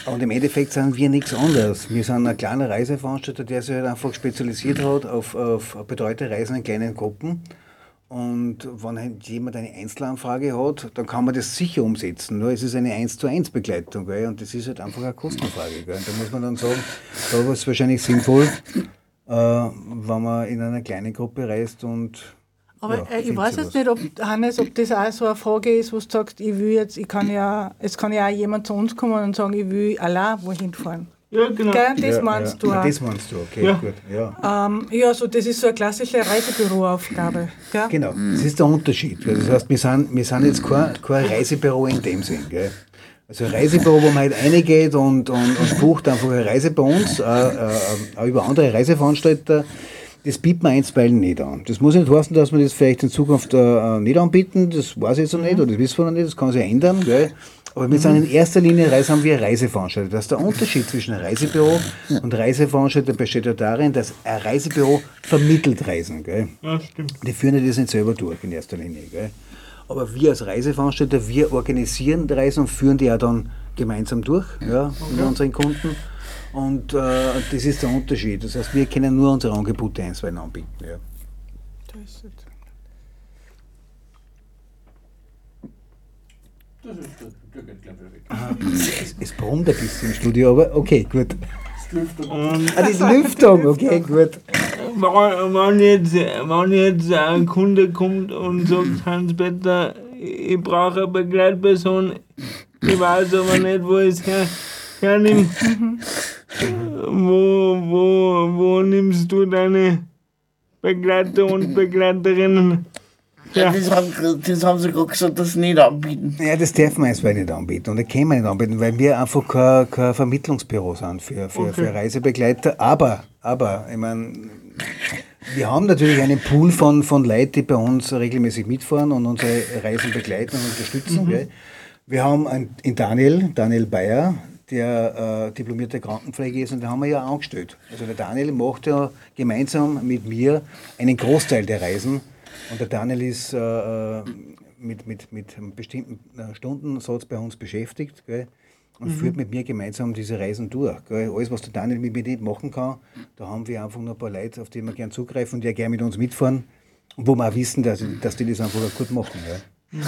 Und im Endeffekt sind wir nichts anderes. Wir sind ein kleiner Reiseveranstalter, der sich halt einfach spezialisiert hat auf, auf betreute Reisen in kleinen Gruppen. Und wenn halt jemand eine Einzelanfrage hat, dann kann man das sicher umsetzen. Nur es ist eine 1 zu 1 Begleitung. Gell? Und das ist halt einfach eine Kostenfrage. Gell? Und da muss man dann sagen, da ist es wahrscheinlich sinnvoll, äh, wenn man in einer kleinen Gruppe reist und Aber ja, äh, ich weiß jetzt nicht, ob, Hannes, ob das auch so eine Frage ist, wo du sagst, ich will jetzt, ich kann ja, es kann ja auch jemand zu uns kommen und sagen, ich will allein wohin fahren. Ja, genau. Gell, das ja, meinst ja. du auch. Das meinst du, okay, Ja. gut. Ja. Ähm, ja, so, das ist so eine klassische Reisebüroaufgabe. Gell? Genau, das ist der Unterschied. gell. Das heißt, wir sind, wir sind jetzt kein, kein Reisebüro in dem Sinn. Gell. Also ein Reisebüro, wo man halt reingeht und, und, und bucht einfach eine Reise bei uns, äh, äh, auch über andere Reiseveranstalter, das bieten wir einstweilen nicht an. Das muss nicht heißen, dass wir das vielleicht in Zukunft äh, nicht anbieten, das weiß ich jetzt noch nicht, oder das wissen wir noch nicht, das kann sich ändern. Gell. Aber wir sind in erster Linie Reise, haben wir Reiseveranstalter. Das ist der Unterschied zwischen einem Reisebüro und Reiseveranstalter besteht ja darin, dass ein Reisebüro vermittelt Reisen. Gell. Ja, stimmt. Die führen ja das nicht selber durch in erster Linie. Gell? Aber wir als Reiseveranstalter, wir organisieren die Reisen und führen die ja dann gemeinsam durch ja, mit unseren Kunden. Und äh, das ist der Unterschied. Das heißt, wir können nur unsere Angebote einstweilen anbieten. Ja. Das ist jetzt- Das ist gut. Der geht gleich wieder weg. Es, es brummt ein bisschen im Studio, aber okay, gut. Das Lüftung. Und Ah, die Lüftung, okay, gut. wenn wenn jetzt, wenn jetzt ein Kunde kommt und sagt, Hans-Peter, ich brauche eine Begleitperson, ich weiß aber nicht, wo ich es her, hernehme. [LAUGHS] wo, wo, wo nimmst du deine Begleiter und Begleiterinnen? Ja. Das, haben, das haben sie gerade gesagt, dass sie nicht anbieten. Ja, das dürfen wir einstweilen nicht anbieten und das können wir nicht anbieten, weil wir einfach kein, kein Vermittlungsbüro sind für, für, für Reisebegleiter. Aber, aber, ich meine, wir haben natürlich einen Pool von, von Leuten, die bei uns regelmäßig mitfahren und unsere Reisen begleiten und unterstützen. Gell? Wir haben einen, in Daniel, Daniel Bayer, der äh, diplomierter Krankenpflege ist und den haben wir ja angestellt. Also der Daniel macht ja gemeinsam mit mir einen Großteil der Reisen und der Daniel ist äh, äh, mit, mit, mit einem bestimmten äh, Stundensatz bei uns beschäftigt gell? und führt mit mir gemeinsam diese Reisen durch. Gell? Alles, was der Daniel mit mir nicht machen kann, da haben wir einfach nur ein paar Leute, auf die wir gerne zugreifen und die gerne mit uns mitfahren und wo wir auch wissen, dass, dass die das einfach gut machen. Ja?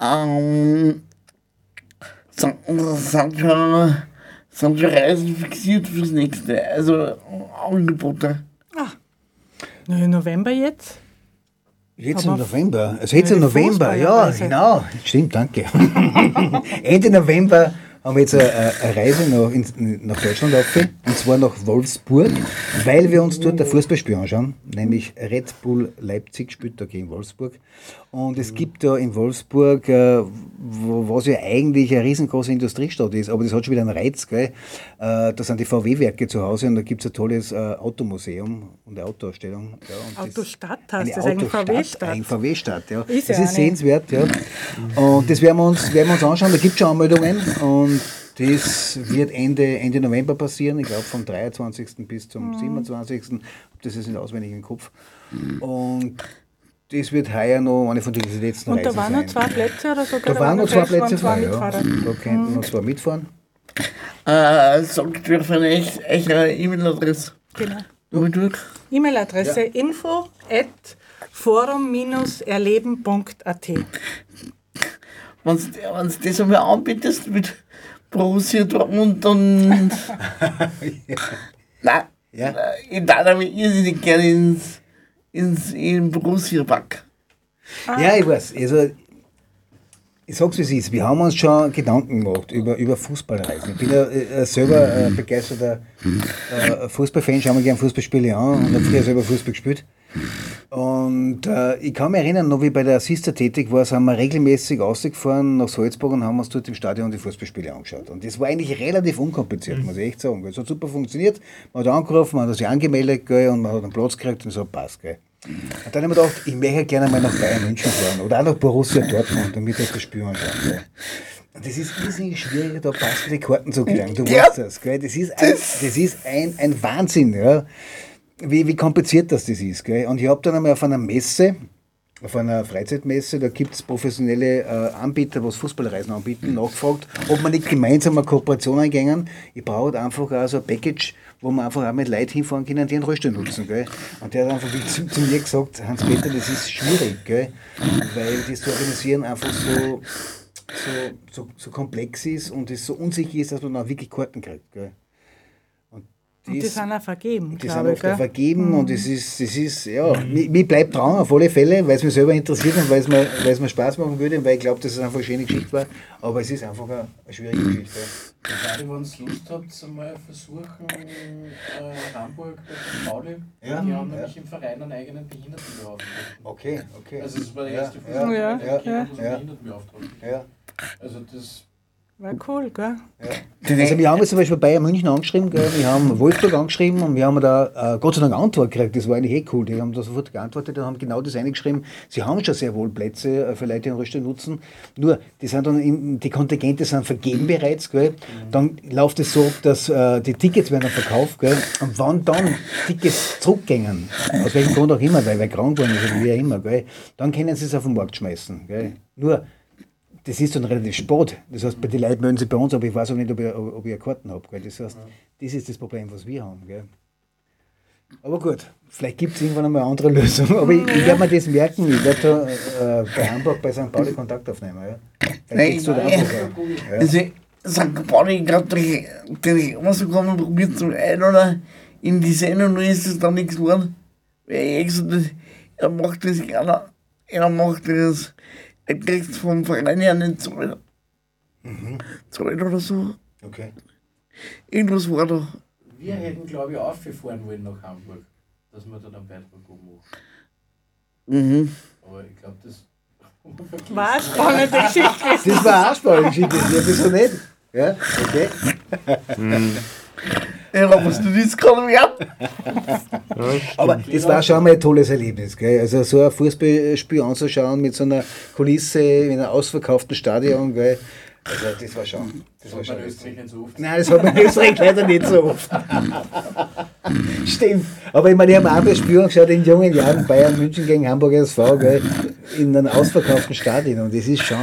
Ähm, sind, sind, schon, Reisen fixiert fürs nächste. Also Angebote. Na, im November jetzt? Jetzt im November. Also jetzt im November, ja, genau. Stimmt, danke. [LAUGHS] Ende November haben wir jetzt eine, eine Reise nach, in, nach Deutschland aufgeführt, und zwar nach Wolfsburg, weil wir uns dort ein Fußballspiel anschauen, nämlich Red Bull Leipzig spielt da gegen Wolfsburg. Und es gibt da in Wolfsburg, äh, wo, was ja eigentlich eine riesengroße Industriestadt ist, aber das hat schon wieder einen Reiz, gell? Äh, da sind die VW-Werke zu Hause und da gibt es ein tolles äh, Automuseum und eine Autoausstellung. Ja, und das- Autostadt heißt das eigentlich VW-Stadt. Ein VW-Stadt, ja. Ist das ja ist sehenswert, ja. Und das werden wir uns, werden wir uns anschauen. Da gibt es schon Anmeldungen und das wird Ende, Ende November passieren. Ich glaube vom 23. bis zum Mhm. 27. Das ist nicht auswendig im Kopf. Und das wird heuer noch eine von diesen letzten Und da waren noch zwei Plätze oder so? Da waren noch zwei Plätze frei. ja. Da könnten noch zwei mitfahren. Äh, sagt mir von euch eure E-Mail-Adresse. Genau. E-Mail-Adresse info at forum-erleben.at. Wenn du das einmal anbietest mit Borussia Dortmund, dann. [LAUGHS] Nein. Ja. Ich darf nämlich irrsinnig gerne ins, ins in Borussia-Back. Ja, ich weiß. Also, ich sag's wie es ist. Wir haben uns schon Gedanken gemacht über, über Fußballreisen. Ich bin ja äh, selber äh, begeisterter äh, Fußballfan, schaue mir gerne Fußballspiele an und habe früher selber Fußball gespielt. Und äh, ich kann mich erinnern, noch wie bei der Assista tätig war, sind wir regelmäßig rausgefahren nach Salzburg und haben uns dort im Stadion die Fußballspiele angeschaut. Und das war eigentlich relativ unkompliziert, muss ich echt sagen. Es hat super funktioniert. Man hat angerufen, man hat sich angemeldet gell, und man hat einen Platz gekriegt und so passt. Gell. Und dann habe ich mir gedacht, ich möchte gerne mal nach Bayern München fahren oder auch nach Borussia Dortmund, damit ich das gell. Und das ist irrsinnig schwierig, da passende Karten zu kriegen. Du Ja. weißt das, gell? Das ist ein, das ist ein, ein Wahnsinn, ja. Wie, wie kompliziert das, das ist. Gell? Und ich habe dann einmal auf einer Messe auf einer Freizeitmesse, da gibt es professionelle äh, Anbieter, was Fußballreisen anbieten, nachgefragt, ob man nicht gemeinsam eine Kooperation eingängen. Ich brauche einfach auch so ein Package, wo man einfach auch mit Leuten hinfahren können, die einen Rollstuhl nutzen. Gell? Und der hat einfach zu, zu mir gesagt, Hans-Peter, das ist schwierig, gell? weil das zu organisieren einfach so, so, so, so komplex ist und es so unsicher ist, dass man auch wirklich Karten kriegt. Gell? Und die das- sind auch vergeben, die sind ich. oft auch gell? vergeben und es ist, es ist, ja, mir, mir bleibt dran auf alle Fälle, weil es mich selber interessiert und weil es mir, weil es mir Spaß machen würde, weil ich glaube, dass es einfach eine schöne Geschichte war, aber es ist einfach eine, eine schwierige Geschichte. Gerade wenn ihr Lust habt, einmal versuchen, äh, Hamburg bei St. Pauli. Ja, die haben ja. nämlich im Verein einen eigenen Behindertenbeauftragten. Okay, okay. Also das war der erste ja, Fußball, ja, der ja, Kinder- ja. Behindertenbeauftragten. Ja. Also das War cool, gell? Also wir haben jetzt zum Beispiel Bayern München angeschrieben, gell? wir haben Wolfsburg angeschrieben und wir haben da äh, Gott sei Dank Antwort gekriegt, das war eigentlich eh cool, die haben da sofort geantwortet und haben genau das eingeschrieben, sie haben schon sehr wohl Plätze äh, für Leute, die einen Rollstuhl nutzen, nur die, sind dann im, die Kontingente sind vergeben bereits, gell? dann läuft es so, dass äh, die Tickets werden dann verkauft gell? und wann dann Tickets zurückgängen, aus welchem Grund auch immer, weil wir krank waren oder wie auch immer, gell? dann können sie es auf den Markt schmeißen. Gell? Nur das ist dann relativ spät. Das heißt, bei den Leuten melden sie bei uns, aber ich weiß auch nicht, ob ich, ob ich eine Karten habe. Gell? Das heißt, das ist das Problem, was wir haben. Gell? Aber gut, vielleicht gibt es irgendwann einmal eine andere Lösung. Aber ich, ich werde mir das merken. Ich werde da äh, bei Hamburg, bei St. Pauli Kontakt aufnehmen. Ja? Nein, geht's dort nein. Ja. Also, St. Pauli gerade durch, durch rausgekommen, probiert zum ein oder in die Sendung, nur ist es dann nichts geworden. Weil ich gesagt habe, er macht das gerne, er macht das, kriegt vom Verein ja nicht zahlen. Zahlen oder so. Okay. Irgendwas war da. Wir hätten, glaube ich, aufgefahren wollen nach Hamburg, dass wir dann einen Beitrag machen. Mhm. Aber ich glaube, das War eine spannende [LAUGHS] Geschichte. Das war auch spannend, Geschichte. Ja, wieso nicht? Ja, okay. Ja, aber was du das kann werden. Aber das war schon mal ein tolles Erlebnis. Gell? Also so ein Fußballspiel anzuschauen mit so einer Kulisse in einem ausverkauften Stadion. Gell? Also das war schon, das war hat schon man in lustig. Österreich nicht so oft. Nein, das hat man in Österreich leider nicht so oft. [LAUGHS] Stimmt. Aber ich meine, ich habe auch mal Spiel angeschaut in jungen Jahren, Bayern München gegen Hamburg SV, gell, in einem ausverkauften Stadion. Und das ist schon,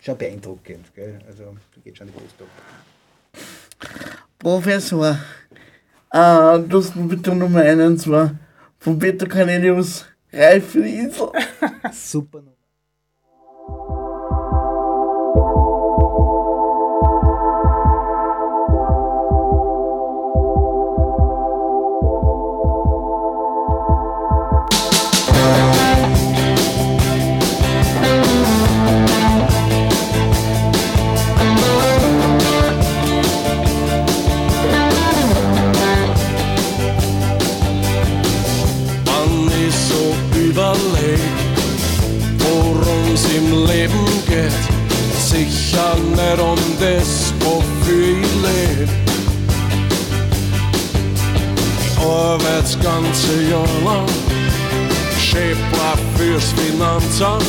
schon beeindruckend. Gell. Also, da geht schon die Brust ab. Professor, äh, du hast bitte Nummer 1 und zwar von Peter Cornelius, die Insel. Super. Nummer. Das ganze Jahr lang, Schäfer fürs Finanzamt.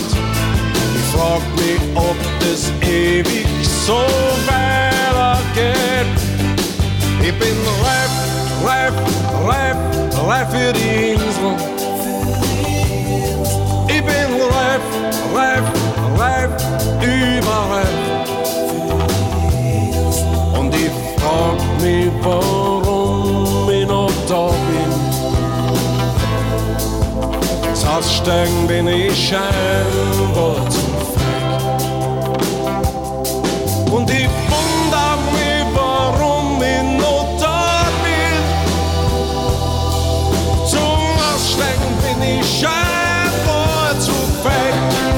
Ich frag mich, ob das ewig so weitergeht. Ich bin reif, reif, reif, reif für die Insel. Ich bin reif, reif, reif, überreif. Frag mich, warum ich noch da bin. Ins Aussteigen bin ich scheinbar zu feig. Und ich wundere mich, warum ich noch da bin. Zum Aussteigen bin ich scheinbar zu feig.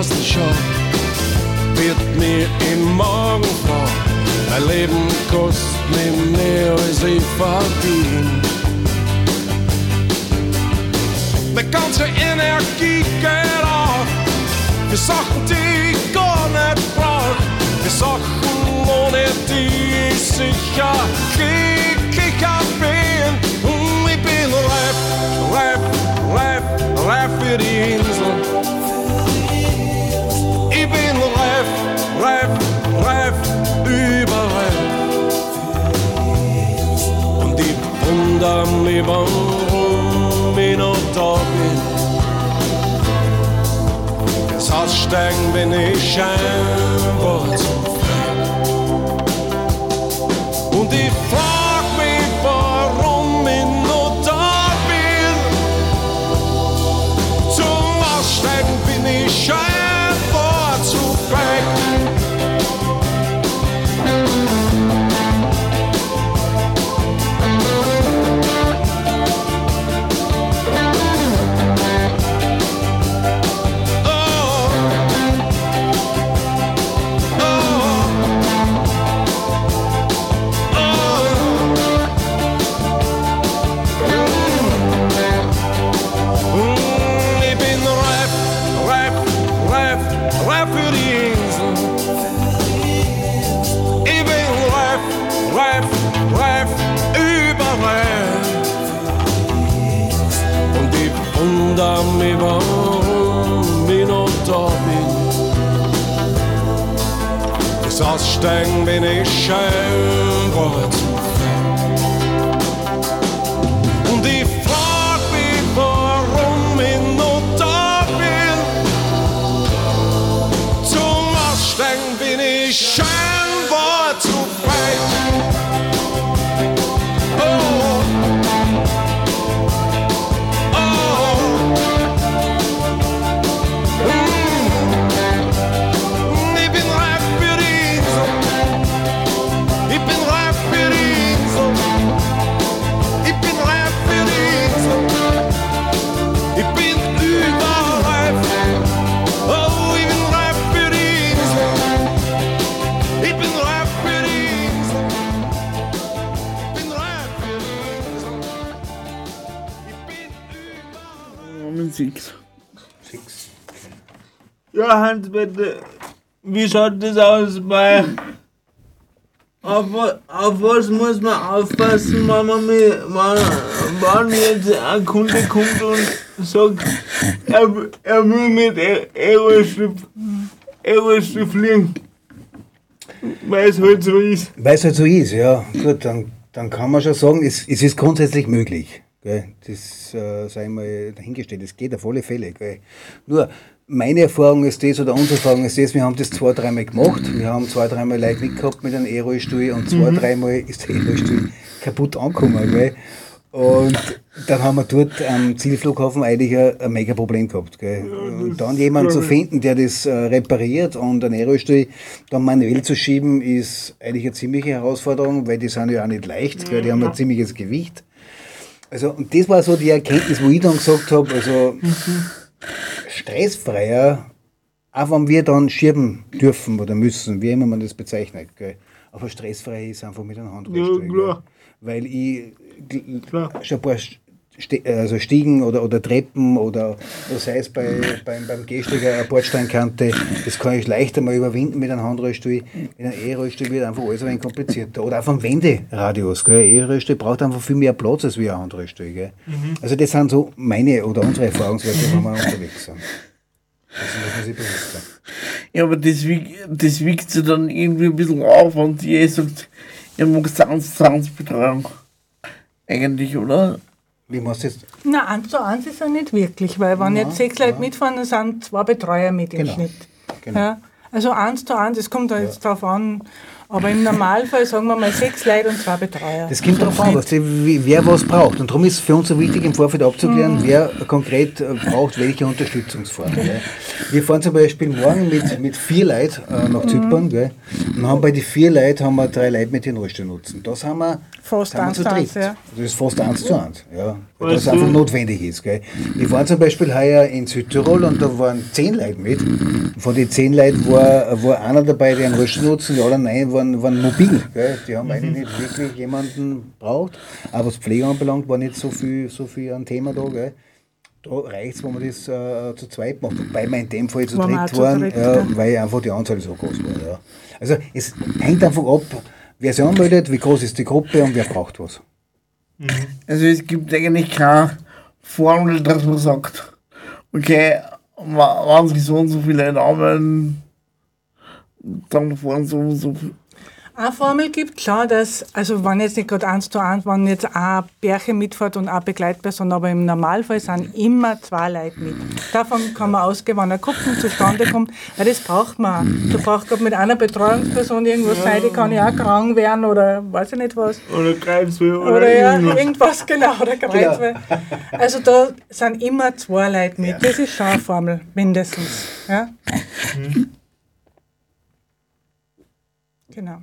Postkasten schau, wird mir im Morgen vor. Mein Leben kostet mir mehr als ich verdien. Meine ganze Energie geht auf für Sachen, die ich gar nicht brauch. Für Sachen, ohne die ich sicher glücklicher bin. Und ich bin reif, reif, reif, reif für die Insel. überall. Und die Wunder am Leben rum, bin und da bin. Das Aussteigen bin ich scheinbar zu frei. Und die Frage reif, überreif. Und ich wundere mich, warum ich noch da bin. Das Aussteigen bin ich scheinbar zu Hans, bitte. Wie schaut das aus bei. Auf, auf was muss man aufpassen, wenn man, mit, wenn, wenn jetzt ein Kunde kommt und sagt, er, er will mit Aerostif, Aerostif fliegen? Weil es halt so ist. Weil es halt so ist, ja. Gut, dann, dann kann man schon sagen, es, es ist grundsätzlich möglich. Gell? Das äh, sei mal dahingestellt, es geht auf alle Fälle. Gell? Nur, meine Erfahrung ist das, oder unsere Erfahrung ist das, wir haben das zwei, dreimal gemacht. Wir haben zwei, dreimal Leute mitgehabt mit einem E-Rollstuhl und zwei, dreimal ist der E-Rollstuhl kaputt angekommen. Gell? Und dann haben wir dort am Zielflughafen eigentlich ein, ein mega Problem gehabt. Gell? und dann jemanden zu finden, der das äh, repariert und einen Aerostuhl dann manuell zu schieben, ist eigentlich eine ziemliche Herausforderung, weil die sind ja auch nicht leicht, gell? die haben ein ziemliches Gewicht. Also, und das war so die Erkenntnis, wo ich dann gesagt habe, also stressfreier, auch wenn wir dann schieben dürfen oder müssen, wie immer man das bezeichnet. Gell? Aber stressfrei ist einfach mit einem Handrollstuhl. Ja? Weil ich Klar. schon ein paar also Stiegen oder, oder Treppen oder, sei es bei, beim, beim Gehsteg eine Bordsteinkante, das kann ich leichter mal überwinden mit einem Handrollstuhl. Mit einem E-Rollstuhl wird einfach alles ein wenig komplizierter. Oder auch vom Wenderadius. Ein E-Rollstuhl braucht einfach viel mehr Platz als wie ein Handrollstuhl. Gell? Also das sind so meine oder unsere Erfahrungswerte, wenn wir unterwegs sind. Das muss sich bewusst sein. Ja, aber das wiegt, das wiegt sie dann irgendwie ein bisschen auf und ihr sagt, ihr mag Sounds, Soundsbetreuung. Eigentlich, oder? Wie machst du jetzt? Na, eins zu eins ist er nicht wirklich, weil wenn jetzt sechs Leute mitfahren, dann sind zwei Betreuer mit im Genau. Schnitt. Genau. Ja, also eins zu eins, das kommt da jetzt drauf an. Aber im Normalfall sagen wir mal sechs Leute und zwei Betreuer. Das kommt darauf an, weißt du, wer was braucht. Und darum ist es für uns so wichtig, im Vorfeld abzuklären, wer konkret äh, braucht welche Unterstützungsform. Gell. Wir fahren zum Beispiel morgen mit, mit vier Leuten äh, nach Zypern gell, und haben bei den vier Leuten haben wir drei Leute mit den Rollstuhl nutzen. Das haben wir, Fast eins zu eins, dritt. ja. Das ist fast eins zu eins. Ja, weil das einfach notwendig ist. Gell. Wir waren zum Beispiel heuer in Südtirol und da waren zehn Leute mit. Von den zehn Leuten war, war einer dabei, der einen Rollstuhl nutzen, die anderen nein, waren, waren mobil. Gell. Die haben eigentlich nicht wirklich jemanden braucht. Aber was Pflege anbelangt, war nicht so viel, so viel ein Thema da. Gell. Da reicht es, wenn man das äh, zu zweit macht. Wobei wir in dem Fall zu dritt waren, dritt, ja, weil einfach die Anzahl so groß war. Ja. Also es hängt einfach ab, wer sich anmeldet, wie groß ist die Gruppe und wer braucht was. Also es gibt eigentlich keine Formel, dass man sagt, okay, wa- wenn sich so und so viele anmelden, dann fahren so und so viel. Eine Formel gibt klar, dass, also wenn jetzt nicht gerade eins zu eins, wenn jetzt ein Pärchen mitfährt und eine Begleitperson, aber im Normalfall sind immer zwei Leute mit. Davon kann man ausgehen, wenn eine Kupplung zustande kommt, weil das braucht man. Du brauchst gerade mit einer Betreuungsperson irgendwas sein, die kann ja auch krank werden oder weiß ich nicht was. Oder Kreuzweh oder, Oder ja, irgendwas. genau, oder Kreuzweh. Also da sind immer zwei Leute mit. Das ist schon eine Formel, mindestens. Ja? Genau.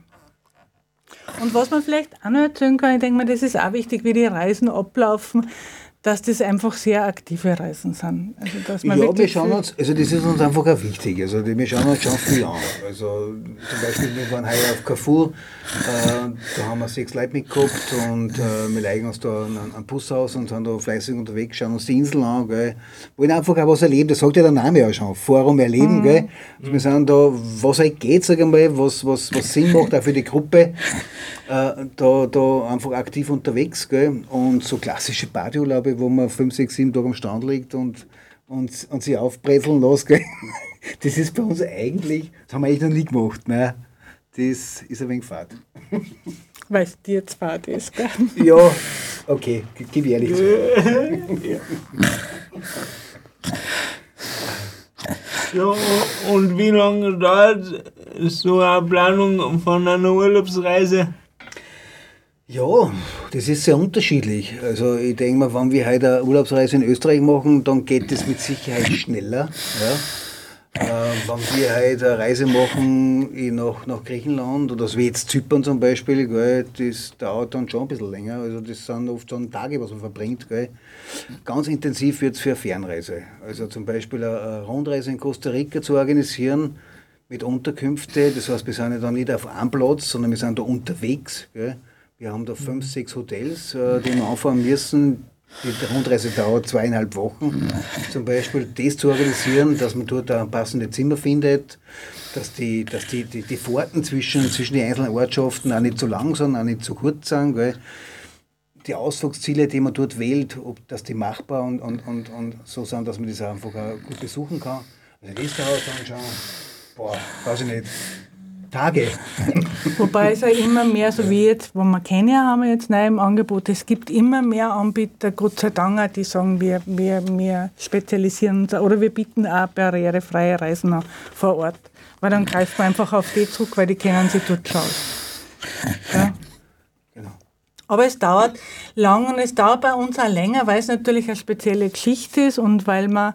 Und was man vielleicht auch noch erzählen kann, ich denke mal, das ist auch wichtig, wie die Reisen ablaufen, dass das einfach sehr aktive Reisen sind. Also, dass man Ja, wir schauen uns, also das ist uns einfach auch wichtig. Also wir schauen uns schon viel an. Also zum Beispiel, wir waren heuer auf Carrefour, äh, da haben wir sechs Leute mitgehabt und äh, wir legen uns da einen, einen Bus aus und sind da fleißig unterwegs, schauen uns die Insel an, gell. wollen einfach auch was erleben, das sagt ja der Name ja schon, Forum erleben, gell. Also wir sind da, was halt geht, sag ich mal, was, was, was Sinn macht, auch für die Gruppe, äh, da, da einfach aktiv unterwegs, gell. Und so klassische Partyurlaube, wo man fünf, sechs, sieben Tage am Strand liegt und, und, und sich aufbrezeln lässt, gell. [LAUGHS] Das ist bei uns eigentlich, das haben wir eigentlich noch nie gemacht, ne. Das ist ein wenig fad. [LAUGHS] Weil es dir zwar ist. Gell? Ja, okay, gib ich ehrlich zu. [LAUGHS] Ja, und wie lange dauert so eine Planung von einer Urlaubsreise? Ja, das ist sehr unterschiedlich. Also ich denke mal, wenn wir heute eine Urlaubsreise in Österreich machen, dann geht das mit Sicherheit schneller. Ja. Äh, wenn wir heute eine Reise machen nach, nach Griechenland oder so wie jetzt Zypern zum Beispiel, gell, das dauert dann schon ein bisschen länger. Also das sind oft schon Tage, was man verbringt. Gell. Ganz intensiv wird es für eine Fernreise. Also zum Beispiel eine, Rundreise in Costa Rica zu organisieren mit Unterkünfte. Das heißt, wir sind ja dann nicht auf einem Platz, sondern wir sind da unterwegs. Gell. Wir haben da fünf, sechs Hotels, äh, die wir anfahren müssen. Die Rundreise dauert zweieinhalb Wochen. Zum Beispiel das zu organisieren, dass man dort ein passendes Zimmer findet, dass die, dass die, die, die Fahrten zwischen, zwischen den einzelnen Ortschaften auch nicht zu lang sind, auch nicht zu kurz sind. Gell. Die Ausflugsziele, die man dort wählt, ob dass die machbar und, und, und, und so sind, dass man das einfach auch gut besuchen kann. Also das dauert dann schon, boah, weiß ich nicht, Tage. [LAUGHS] Wobei es ja immer mehr, so wie jetzt, wo wir Kenia haben wir jetzt neu im Angebot, es gibt immer mehr Anbieter, Gott sei Dank, auch, die sagen, wir, wir, wir spezialisieren uns oder wir bieten auch barrierefreie Reisen an vor Ort. Weil dann greift man einfach auf die zurück, weil die kennen sich dort schon aus. Ja. Genau. Aber es dauert lang und es dauert bei uns auch länger, weil es natürlich eine spezielle Geschichte ist und weil man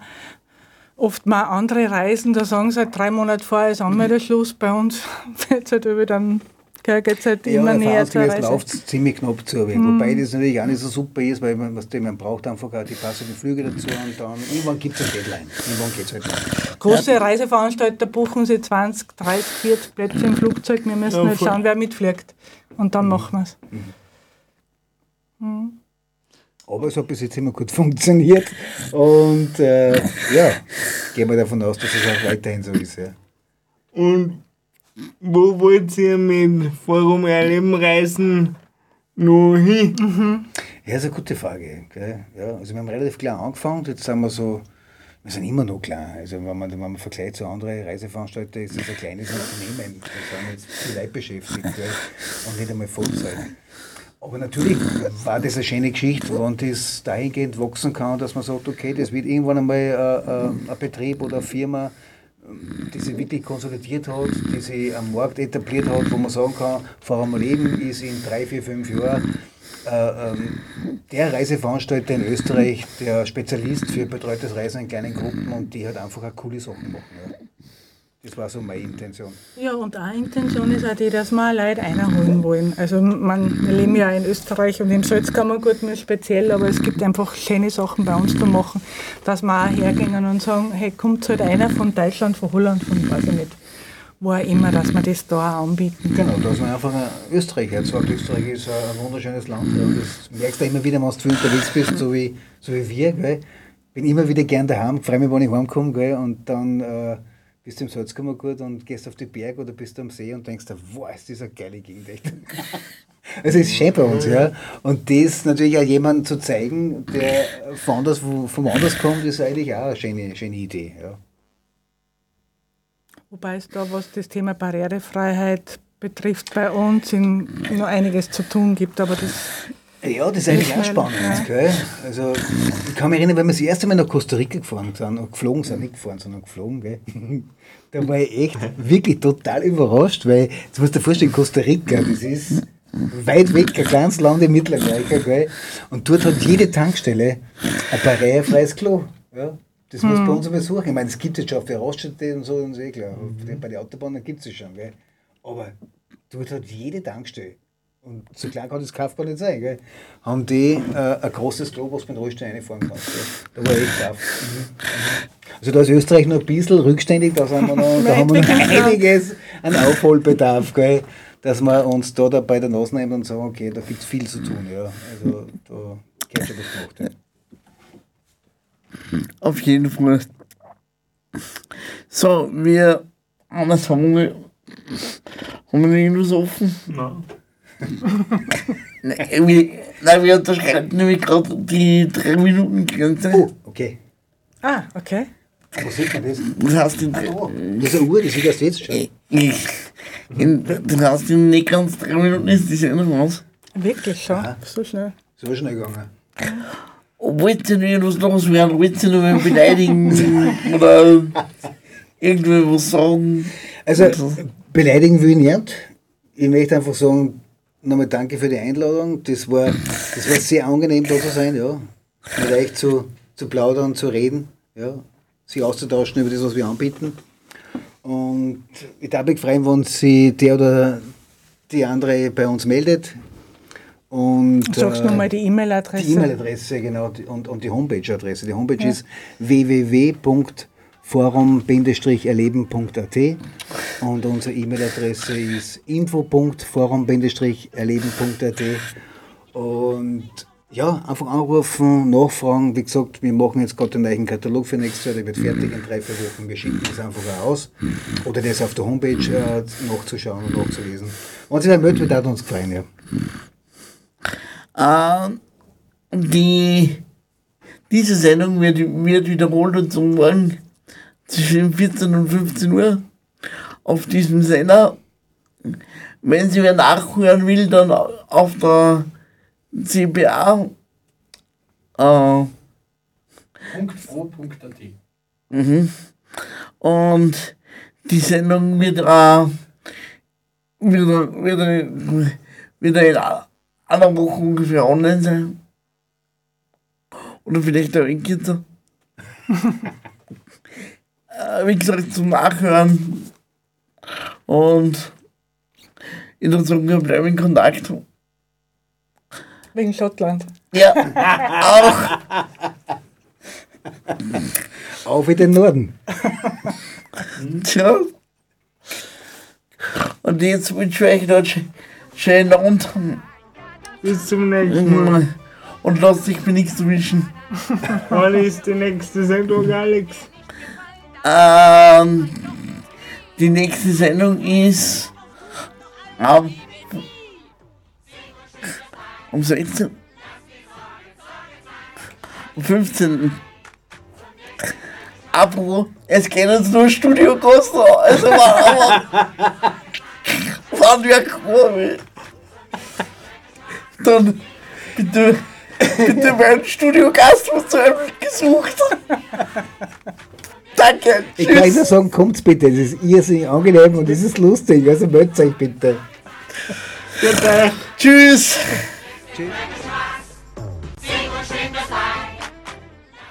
oft mal andere Reisen, da sagen sie halt drei Monate vorher ist Anmeldeschluss. Bei uns [LAUGHS] wird es halt über dann geht es halt immer näher zur Reise. läuft es ziemlich knapp zu. Mhm. Wobei das natürlich auch nicht so super ist, weil man, was dem, man braucht einfach auch die passenden Flüge dazu und dann irgendwann gibt es eine Deadline. Irgendwann geht es halt nicht. Große Reiseveranstalter buchen sie 20, 30, 40 Plätze im Flugzeug. Wir müssen Ja, halt voll. schauen, wer mitfliegt. Und dann machen wir es. Aber es hat bis jetzt immer gut [LAUGHS] funktioniert und äh, ja, gehen wir davon aus, dass es auch weiterhin so ist. Ja. Und wo wollt ihr mit Forum Erleben Reisen noch hin? Ja, ist eine gute Frage. Gell? Ja, also wir haben relativ klein angefangen, jetzt sind wir so, wir sind immer noch klein. Also wenn man, wenn man vergleicht zu anderen Reiseveranstaltern, ist das ein kleines Unternehmen. Wir sind jetzt viel Leute beschäftigt gell? und nicht einmal Vollzeit. Aber natürlich war das eine schöne Geschichte, wenn das dahingehend wachsen kann, dass man sagt, okay, das wird irgendwann einmal äh, äh, ein Betrieb oder eine Firma, die sich wirklich konsolidiert hat, die sich am Markt etabliert hat, wo man sagen kann, Forum Leben ist in drei, vier, fünf Jahren äh, ähm, der Reiseveranstalter in Österreich, der Spezialist für betreutes Reisen in kleinen Gruppen und die halt einfach auch coole Sachen machen. Ja. Das war so meine Intention. Ja, und eine Intention ist auch die, dass wir Leute einholen wollen. Also man, wir leben ja in Österreich und im Salzkammergut nur speziell, aber es gibt einfach schöne Sachen bei uns zu machen, dass wir auch hergehen und sagen, hey, kommt halt einer von Deutschland, von Holland, von weiß ich nicht, wo auch immer, dass wir das da auch anbieten. Genau, dass man einfach ein Österreicher sagt, Österreich ist ein wunderschönes Land. Und Das merkst du immer wieder, wenn du viel unterwegs bist, so wie, so wie wir. Gell. Bin immer wieder gern daheim, freue mich, wenn ich heimkomme. Gell. Und dann äh, bist du im Salzkammergut und gehst auf die Berg oder bist am See und denkst wow, ist eine geile Gegend. echt. [LAUGHS] Also es ist schön bei uns, ja. Und das natürlich auch jemandem zu zeigen, der von anders, wo, von woanders kommt, ist eigentlich auch eine schöne, schöne Idee. Ja. Wobei es da, was das Thema Barrierefreiheit betrifft, bei uns in, noch einiges zu tun gibt, aber das Ja, das ist eigentlich auch spannend, gell? Also, ich kann mich erinnern, wenn wir das erste Mal nach Costa Rica gefahren sind, und geflogen sind, nicht gefahren, sondern geflogen, gell? [LAUGHS] Da war ich echt wirklich total überrascht, weil, jetzt musst du dir vorstellen, Costa Rica, das ist weit weg, ein kleines Land im Mittelamerika, gell? Und dort hat jede Tankstelle ein barrierefreies Klo, ja? Das muss bei uns einmal suchen. Ich meine, es gibt es schon auf der Raststätte und so, und so eh klar. Bei den Autobahnen gibt es es schon, gell? Aber dort hat jede Tankstelle und so klein kann das Kaufbar nicht sein, gell? haben die äh, ein großes Klo, was du mit dem Rollstuhl reinfahren kannst. Gell? Da war echt drauf. Also da ist Österreich noch ein bisschen rückständig, da, sind wir noch, da haben wir noch einiges an Aufholbedarf, gell? dass wir uns da, da bei der Nase nehmen und sagen, okay, da gibt es viel zu tun. Ja. Also da gehört schon was gemacht. Ja. Auf jeden Fall. So, wir anders haben wir, haben wir irgendwas offen? Nein. Nein, wir, nein, wir unterschreiten nämlich gerade die 3 Minuten Grenze. Oh, okay. Ah, okay. Wo sieht man das? Das heißt, in, Oh, eine Uhr, das sieht erst jetzt schon. ich, in, das heißt, in nicht ganz 3 Minuten ist die Sendung aus. Wirklich schon, so schnell. So schnell gegangen. Wollt ihr noch irgendwas loswerden? Wollt ihr noch wen beleidigen? [LAUGHS] Oder irgendwie was sagen? Also, beleidigen will ich nicht. Ich möchte einfach sagen, nochmal danke für die Einladung. Das war, das war sehr angenehm, da zu sein, ja. Mit euch zu, zu plaudern, zu reden, ja. Sich auszutauschen über das, was wir anbieten. Und ich darf mich freuen, wenn sich der oder die andere bei uns meldet. Und, Sagst du äh, nochmal die E-Mail-Adresse? die E-Mail-Adresse, genau, und, und die Homepage-Adresse. Die Homepage Ja. ist www.forum-erleben.at und unsere E-Mail-Adresse ist info.forum-erleben.at und ja, einfach anrufen, nachfragen. Wie gesagt, wir machen jetzt gerade den neuen Katalog für nächstes Jahr, der wird fertig in drei, vier Wochen. Wir schicken das einfach aus. Oder das auf der Homepage äh, nachzuschauen und nachzulesen. Und sich dann wird auch uns gefallen, ja. Äh, die, diese Sendung wird, wird wiederholt und zum Morgen zwischen 14 und 15 Uhr auf diesem Sender. Wenn sie wer nachhören will, dann auf der CBA. Äh. Mhm. Und die Sendung wird auch wieder, wieder, wieder in einer Woche ungefähr online sein. Oder vielleicht auch in kürzer. [LAUGHS] Äh, Wie gesagt, zum Nachhören. Und würde sagen, wir bleiben in Kontakt. Wegen Schottland. Ja, [LAUGHS] auch. Auf in den Norden. Tja. Und jetzt wünsche ich euch noch einen schönen Abend. Bis zum nächsten Mal. Und lasst sich mir nichts wünschen. Wann ist die nächste Sendung, Alex? Ähm, die nächste Sendung ist am, am 16. Am 15. Apropos, es geht uns nur Studio Costa. Also war aber. Fahren wir Kurve. Dann bitte, bitte mein Studiogast wird zu einem gesucht. Danke. Ich kann Ihnen nur sagen, kommt bitte, das ist irrsinnig angenehm und es ist lustig, also meldet euch bitte. Bitte. Tschüss. Tschüss.